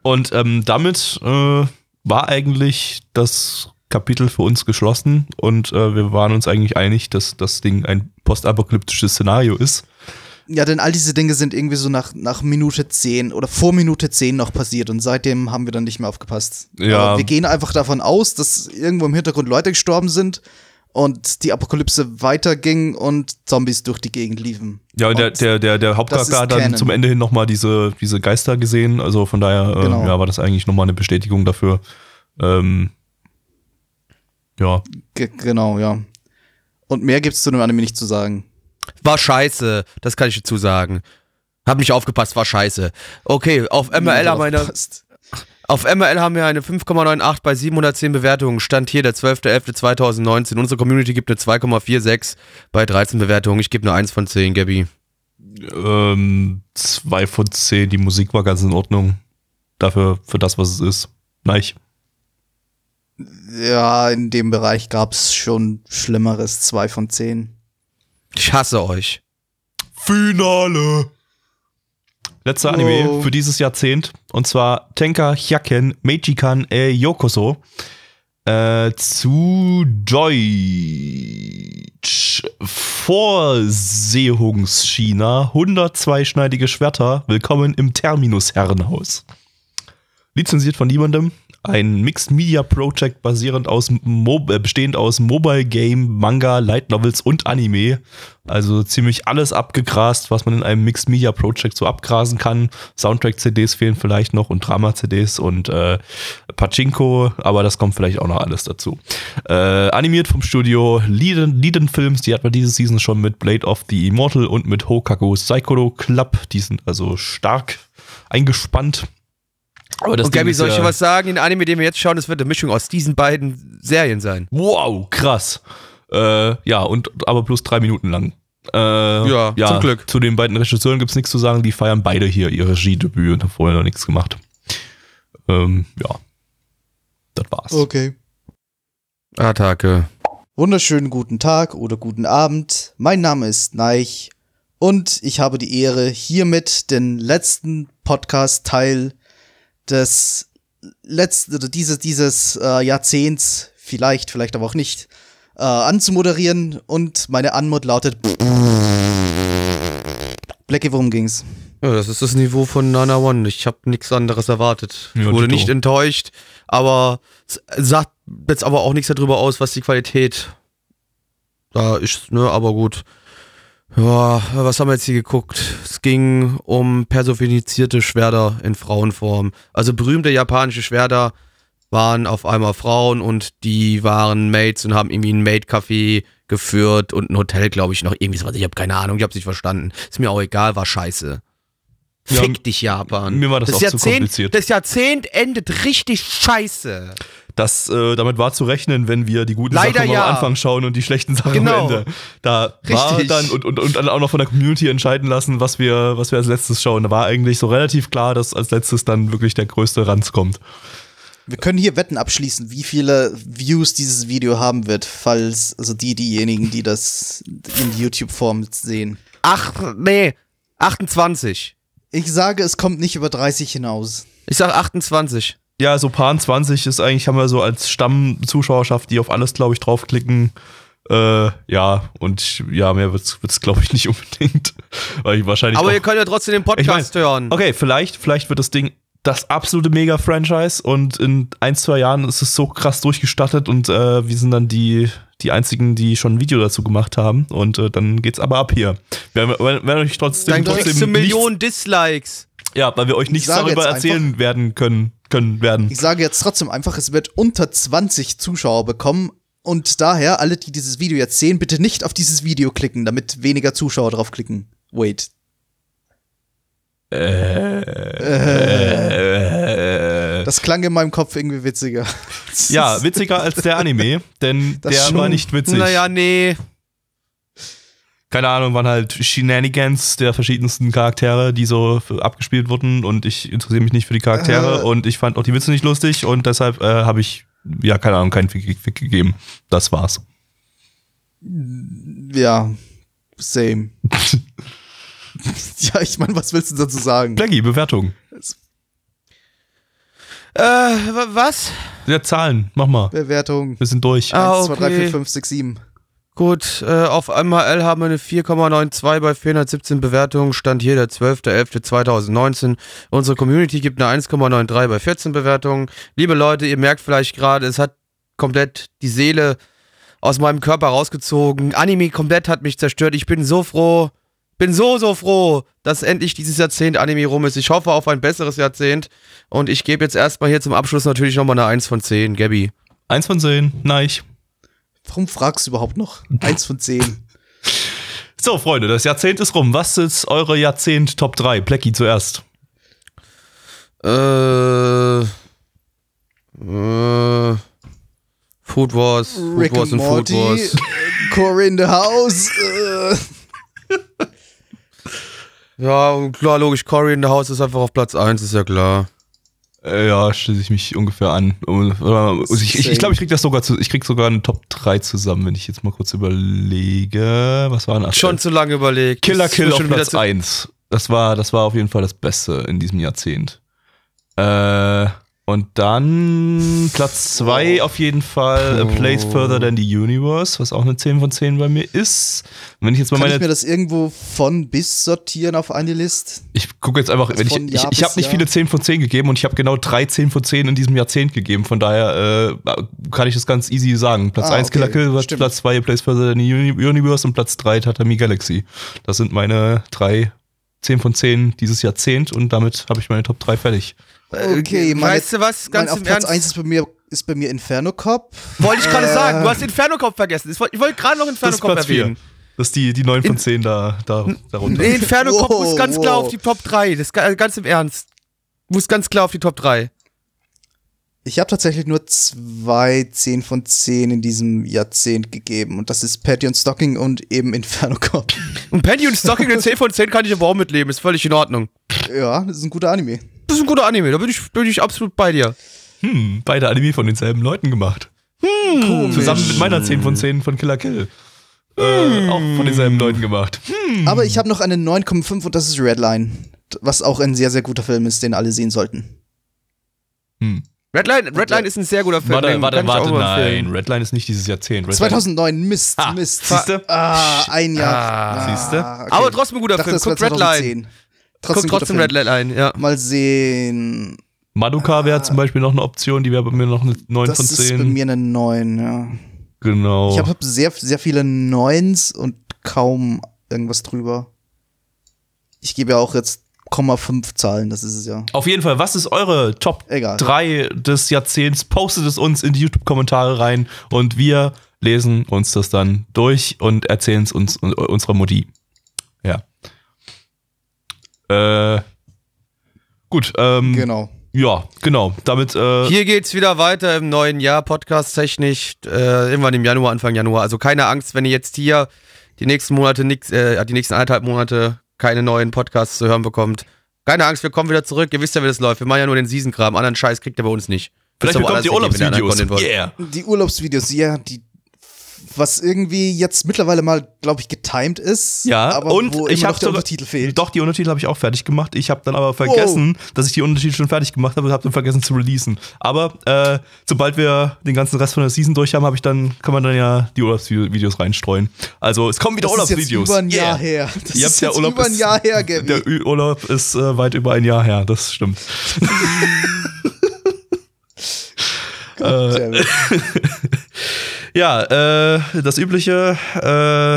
Und ähm, damit äh, war eigentlich das Kapitel für uns geschlossen und äh, wir waren uns eigentlich einig, dass das Ding ein postapokalyptisches Szenario ist. Ja, denn all diese Dinge sind irgendwie so nach, nach Minute 10 oder vor Minute 10 noch passiert und seitdem haben wir dann nicht mehr aufgepasst. Ja. Aber wir gehen einfach davon aus, dass irgendwo im Hintergrund Leute gestorben sind und die Apokalypse weiterging und Zombies durch die Gegend liefen. Ja, und der, Und der, der, der Hauptcharakter hat dann Canon. zum Ende hin nochmal diese, diese Geister gesehen. Also von daher äh, Genau. ja, war das eigentlich nochmal eine Bestätigung dafür. Ähm, ja, Ge genau, ja. Und mehr gibt's zu dem Anime nicht zu sagen. War scheiße, das kann ich dazu sagen. Hab nicht aufgepasst, war scheiße. Okay, auf MRL haben wir auf MRL haben wir eine 5,98 bei 710 Bewertungen. Stand hier der 12.11.2019. Unsere Community gibt eine 2,46 bei 13 Bewertungen. Ich gebe eine 1 von 10, Gabby. Ähm, zwei von zehn. Die Musik war ganz in Ordnung. Dafür, für das, was es ist. Nein. Ja, in dem Bereich gab's schon Schlimmeres. Zwei von zehn. Ich hasse euch. Finale. Letzter Oh. Anime für dieses Jahrzehnt. Und zwar Tenka Hyaken Meijikan e Yokoso. Äh, zu Deutsch. Vorsehungschina. 102-schneidige Schwerter. Willkommen im Terminus Herrenhaus. Lizenziert von niemandem. Ein Mixed Media Project basierend aus Mo äh, bestehend aus Mobile Game, Manga, Light Novels und Anime. Also ziemlich alles abgegrast, was man in einem Mixed Media Project so abgrasen kann. Soundtrack-CDs fehlen vielleicht noch und Drama-CDs und äh, Pachinko, aber das kommt vielleicht auch noch alles dazu. Äh, animiert vom Studio Liden, Films, die hat man diese Season schon mit Blade of the Immortal und mit Hokaku Saikoro Club. Die sind also stark eingespannt. Aber das Und Gabby, soll ich ja- dir was sagen? Den Anime, den wir jetzt schauen, das wird eine Mischung aus diesen beiden Serien sein. Wow, krass. Äh, ja, und aber plus drei Minuten lang. Äh, Ja, zum Glück. Zu den beiden Regisseuren gibt's nichts zu sagen. Die feiern beide hier ihr Regiedebüt und haben vorher noch nichts gemacht. Ähm, ja. Das war's. Okay. Attacke. Wunderschönen guten Tag oder guten Abend. Mein Name ist Neich und ich habe die Ehre, hiermit den letzten Podcast-Teil des letzten oder dieses, dieses äh, Jahrzehnts, vielleicht, vielleicht aber auch nicht, äh, anzumoderieren und meine Anmut lautet Blackie, worum ging's? Ja, das ist das Niveau von Nana One. Ich habe nichts anderes erwartet. Ja, ich wurde nicht enttäuscht, aber es sagt jetzt aber auch nichts darüber aus, was die Qualität da ist, ne? Aber gut. Ja, was haben wir jetzt hier geguckt? Es ging um personifizierte Schwerter in Frauenform. Also berühmte japanische Schwerter waren auf einmal Frauen und die waren Maids und haben irgendwie ein Maid-Café geführt und ein Hotel, glaube ich, noch irgendwie sowas. Ich habe keine Ahnung, ich habe nicht verstanden. Ist mir auch egal, war scheiße. Ja, Fick dich, Japan. mir war das auch zu Jahrzehnt, kompliziert. Das Jahrzehnt endet richtig scheiße. Das, äh, damit war zu rechnen, wenn wir die guten Leider Sachen ja. am Anfang schauen und die schlechten Sachen Genau. am Ende. Da war dann und, und, und dann auch noch von der Community entscheiden lassen, was wir, was wir als letztes schauen. Da war eigentlich so relativ klar, dass als letztes dann wirklich der größte Ranz kommt. Wir können hier Wetten abschließen, wie viele Views dieses Video haben wird, falls, also die, diejenigen, die das in YouTube-Form sehen. Ach, nee, 28. Ich sage, es kommt nicht über 30 hinaus. Ich sag 28. Ja, so Paar 20 ist eigentlich, haben wir so als Stammzuschauerschaft, die auf alles, glaube ich, draufklicken. Äh, ja, und ja, mehr wird's, wird's glaube ich, nicht unbedingt. Weil ich wahrscheinlich. Aber ihr könnt ja trotzdem den Ich mein, Podcast hören. Okay, vielleicht, vielleicht wird das Ding das absolute Mega-Franchise und in ein, zwei Jahren ist es so krass durchgestattet und äh, wir sind dann die, die einzigen, die schon ein Video dazu gemacht haben und äh, dann geht's aber ab hier. Wir werden, euch trotzdem, Dann trotzdem kriegst du nichts, Millionen Dislikes. Ja, weil wir euch nichts darüber erzählen werden können, können werden. Ich sage jetzt trotzdem einfach, es wird unter 20 Zuschauer bekommen. Und daher, alle, die dieses Video jetzt sehen, bitte nicht auf dieses Video klicken, damit weniger Zuschauer draufklicken. Wait. Äh, Das klang in meinem Kopf irgendwie witziger. ja, witziger als der Anime, denn Das der schon. war nicht witzig. Naja, nee. Keine Ahnung, waren halt Shenanigans der verschiedensten Charaktere, die so abgespielt wurden und ich interessiere mich nicht für die Charaktere Äh. und ich fand auch die Witze nicht lustig und deshalb äh, habe ich, ja, keine Ahnung, keinen Fick, Fick gegeben. Das war's. Ja, same. ja, ich meine, was willst du dazu sagen? Blackie, Bewertung. Äh, wa- was? Ja, Zahlen, mach mal. Bewertung. Wir sind durch. Ah, 1, 2, 3, 4, okay. 5, 6, 7. Gut, äh, auf MHL haben wir eine 4,92 bei 417 Bewertungen. Stand hier der 12.11.2019. Unsere Community gibt eine 1,93 bei 14 Bewertungen. Liebe Leute, ihr merkt vielleicht gerade, es hat komplett die Seele aus meinem Körper rausgezogen. Anime komplett hat mich zerstört. Ich bin so froh, bin so, so froh, dass endlich dieses Jahrzehnt Anime rum ist. Ich hoffe auf ein besseres Jahrzehnt. Und ich gebe jetzt erstmal hier zum Abschluss natürlich nochmal eine 1 von 10. Gabby. Eins von zehn, nein. Warum fragst du überhaupt noch? 1 von 10. So, Freunde, das Jahrzehnt ist rum. Was ist eure Jahrzehnt Top 3? Blackie zuerst. Äh. Äh. Food Wars. Food Rick Wars and und Food Morty, Wars. äh, Core in the House. Äh. Ja, klar, logisch. Cory in the House ist einfach auf Platz 1, ist ja klar. Äh, ja, schließe ich mich ungefähr an. Oder- Ich, ich, ich glaube, ich krieg das sogar zu, ich krieg sogar eine Top 3 zusammen, wenn ich jetzt mal kurz überlege. Was war denn? Schon zu lange überlegt. Killer Kill auf Platz zu- 1. Das war, das war auf jeden Fall das Beste in diesem Jahrzehnt. Äh, und dann Platz 2 auf jeden Fall A Place Further Than the Universe, was auch eine 10 von 10 bei mir ist. Und wenn ich jetzt mal Kann meine ich mir das irgendwo von bis sortieren auf eine List? Ich gucke jetzt einfach, Also wenn ich, ich, ich bis habe nicht viele 10 von 10 gegeben und ich habe genau drei 10 von 10 in diesem Jahrzehnt gegeben. Von daher äh, kann ich das ganz easy sagen. Platz Ah, 1 okay. Killer Kill, Stimmt. Platz 2 Place Further Than the Uni- Universe und Platz 3 Tatami Galaxy. Das sind meine drei 10 von 10 dieses Jahrzehnt und damit habe ich meine Top 3 fertig. Okay, meine- weißt du was? Ganz Mein, auf im Platz Ernst. 1 ist bei mir, ist bei mir Inferno Cop. Wollte ich gerade Äh. sagen. Du hast Inferno Cop vergessen. Ich wollte ich wollte gerade noch Inferno Cop Platz 4. erwähnen. Das ist die, die 9 von 10 da, da darunter. Nee, Inferno Cop Wow, muss ganz klar wow. auf die Top 3. Das ga- ganz im Ernst. Muss ganz klar auf die Top 3. Ich habe tatsächlich nur zwei 10 von 10 in diesem Jahrzehnt gegeben. Und das ist Patty und Stocking und eben Inferno Cop. Und Penny und Stocking eine 10 von 10 kann ich aber auch mitleben. Ist völlig in Ordnung. ja, das ist ein guter Anime. Das ist ein guter Anime. Da bin ich, bin ich absolut bei dir. Hm, beide Anime von denselben Leuten gemacht. Zusammen mit meiner 10 von 10 von Killer Kill. Äh, auch von denselben Leuten gemacht. Hm. Aber ich habe noch eine 9,5 und das ist Redline. Was auch ein sehr, sehr guter Film ist, den alle sehen sollten. Hm. Redline, Redline ist ein sehr guter Film. Warte, warte, warte, nein. Redline ist nicht dieses Jahrzehnt. Redline 2009, Mist, Ah, Mist. siehste? Ah, ein Jahr. Ah, siehste? okay. Aber trotzdem ein guter Film. Guck Redline. 2010. Guck Trotzdem, trotzdem guter Film. Redline, ja. Mal sehen. Madoka wäre zum Beispiel noch eine Option, die wäre bei mir noch eine 9 Das von ist bei 10. mir eine 9, ja. genau. Ich habe hab sehr, sehr viele Neuns und kaum irgendwas drüber. Ich gebe ja auch jetzt 0,5 Zahlen, das ist es ja. Auf jeden Fall, was ist eure Top Egal. 3 des Jahrzehnts? Postet es uns in die YouTube-Kommentare rein und wir lesen uns das dann durch und erzählen es uns und unserer Mutti. Äh, gut, ähm, Genau. ja, genau. Damit, äh, Hier geht's wieder weiter im neuen Jahr, podcast-technisch, äh, irgendwann im Januar, Anfang Januar. Also keine Angst, wenn ihr jetzt hier die nächsten Monate nix, äh, die nächsten eineinhalb Monate keine neuen Podcasts zu hören bekommt. Keine Angst, wir kommen wieder zurück. Ihr wisst ja, wie das läuft. Wir machen ja nur den Season-Kram. Anderen Scheiß kriegt ihr bei uns nicht. vielleicht bekommt ihr anderen Urlaubsvideos. Yeah. Die Urlaubsvideos, ja, die was irgendwie jetzt mittlerweile mal, glaube ich, getimed ist. Ja, aber und wo ich habe der Untertitel fehlt. Doch, die Untertitel habe ich auch fertig gemacht. Ich habe dann aber vergessen, dass ich die Untertitel schon fertig gemacht habe und habe dann vergessen zu releasen. Aber äh, sobald wir den ganzen Rest von der Season durch haben, habe ich dann kann man dann ja die Urlaubsvideos reinstreuen. Also es kommen wieder Urlaubsvideos. über ein Yeah. Jahr her. Das Ihr ist jetzt Urlaub über ein Jahr her, Gabby. Der Ü- Urlaub ist äh, weit über ein Jahr her, das stimmt. Damn it. Ja, äh, das übliche, äh,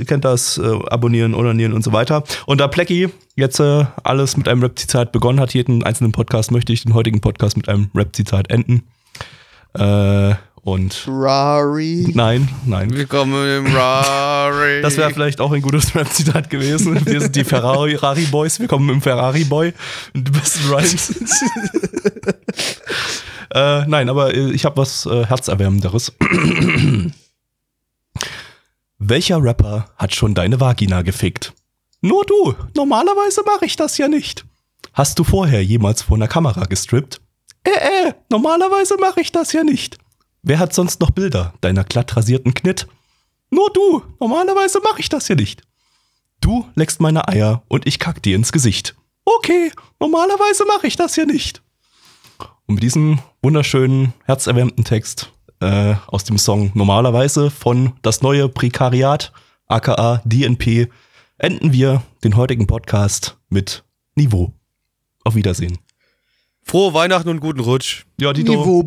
ihr kennt das, äh, abonnieren, onanieren und so weiter. Und da Plecky jetzt äh, alles mit einem Rap-Zitat begonnen hat, jeden einzelnen Podcast, möchte ich den heutigen Podcast mit einem Rap-Zitat enden. Äh, und Rari. nein, nein. Willkommen im Rari. Das wäre vielleicht auch ein gutes Rap-Zitat gewesen. Wir sind die Ferrari Rari Boys, wir kommen im Ferrari Boy. Die besten Rhymes. Äh, nein, aber äh, ich habe was äh, Herzerwärmenderes. Welcher Rapper hat schon deine Vagina gefickt? Nur du. Normalerweise mache ich das ja nicht. Hast du vorher jemals vor einer Kamera gestrippt? Äh, äh, normalerweise mache ich das ja nicht. Wer hat sonst noch Bilder deiner glatt rasierten Knitt? Nur du. Normalerweise mache ich das ja nicht. Du leckst meine Eier und ich kack dir ins Gesicht. Okay, normalerweise mache ich das ja nicht. Und mit diesem wunderschönen, herzerwärmten Text äh, aus dem Song Normalerweise von Das neue Prekariat, aka DNP, enden wir den heutigen Podcast mit Niveau. Auf Wiedersehen. Frohe Weihnachten und guten Rutsch. Ja, Dito. Niveau.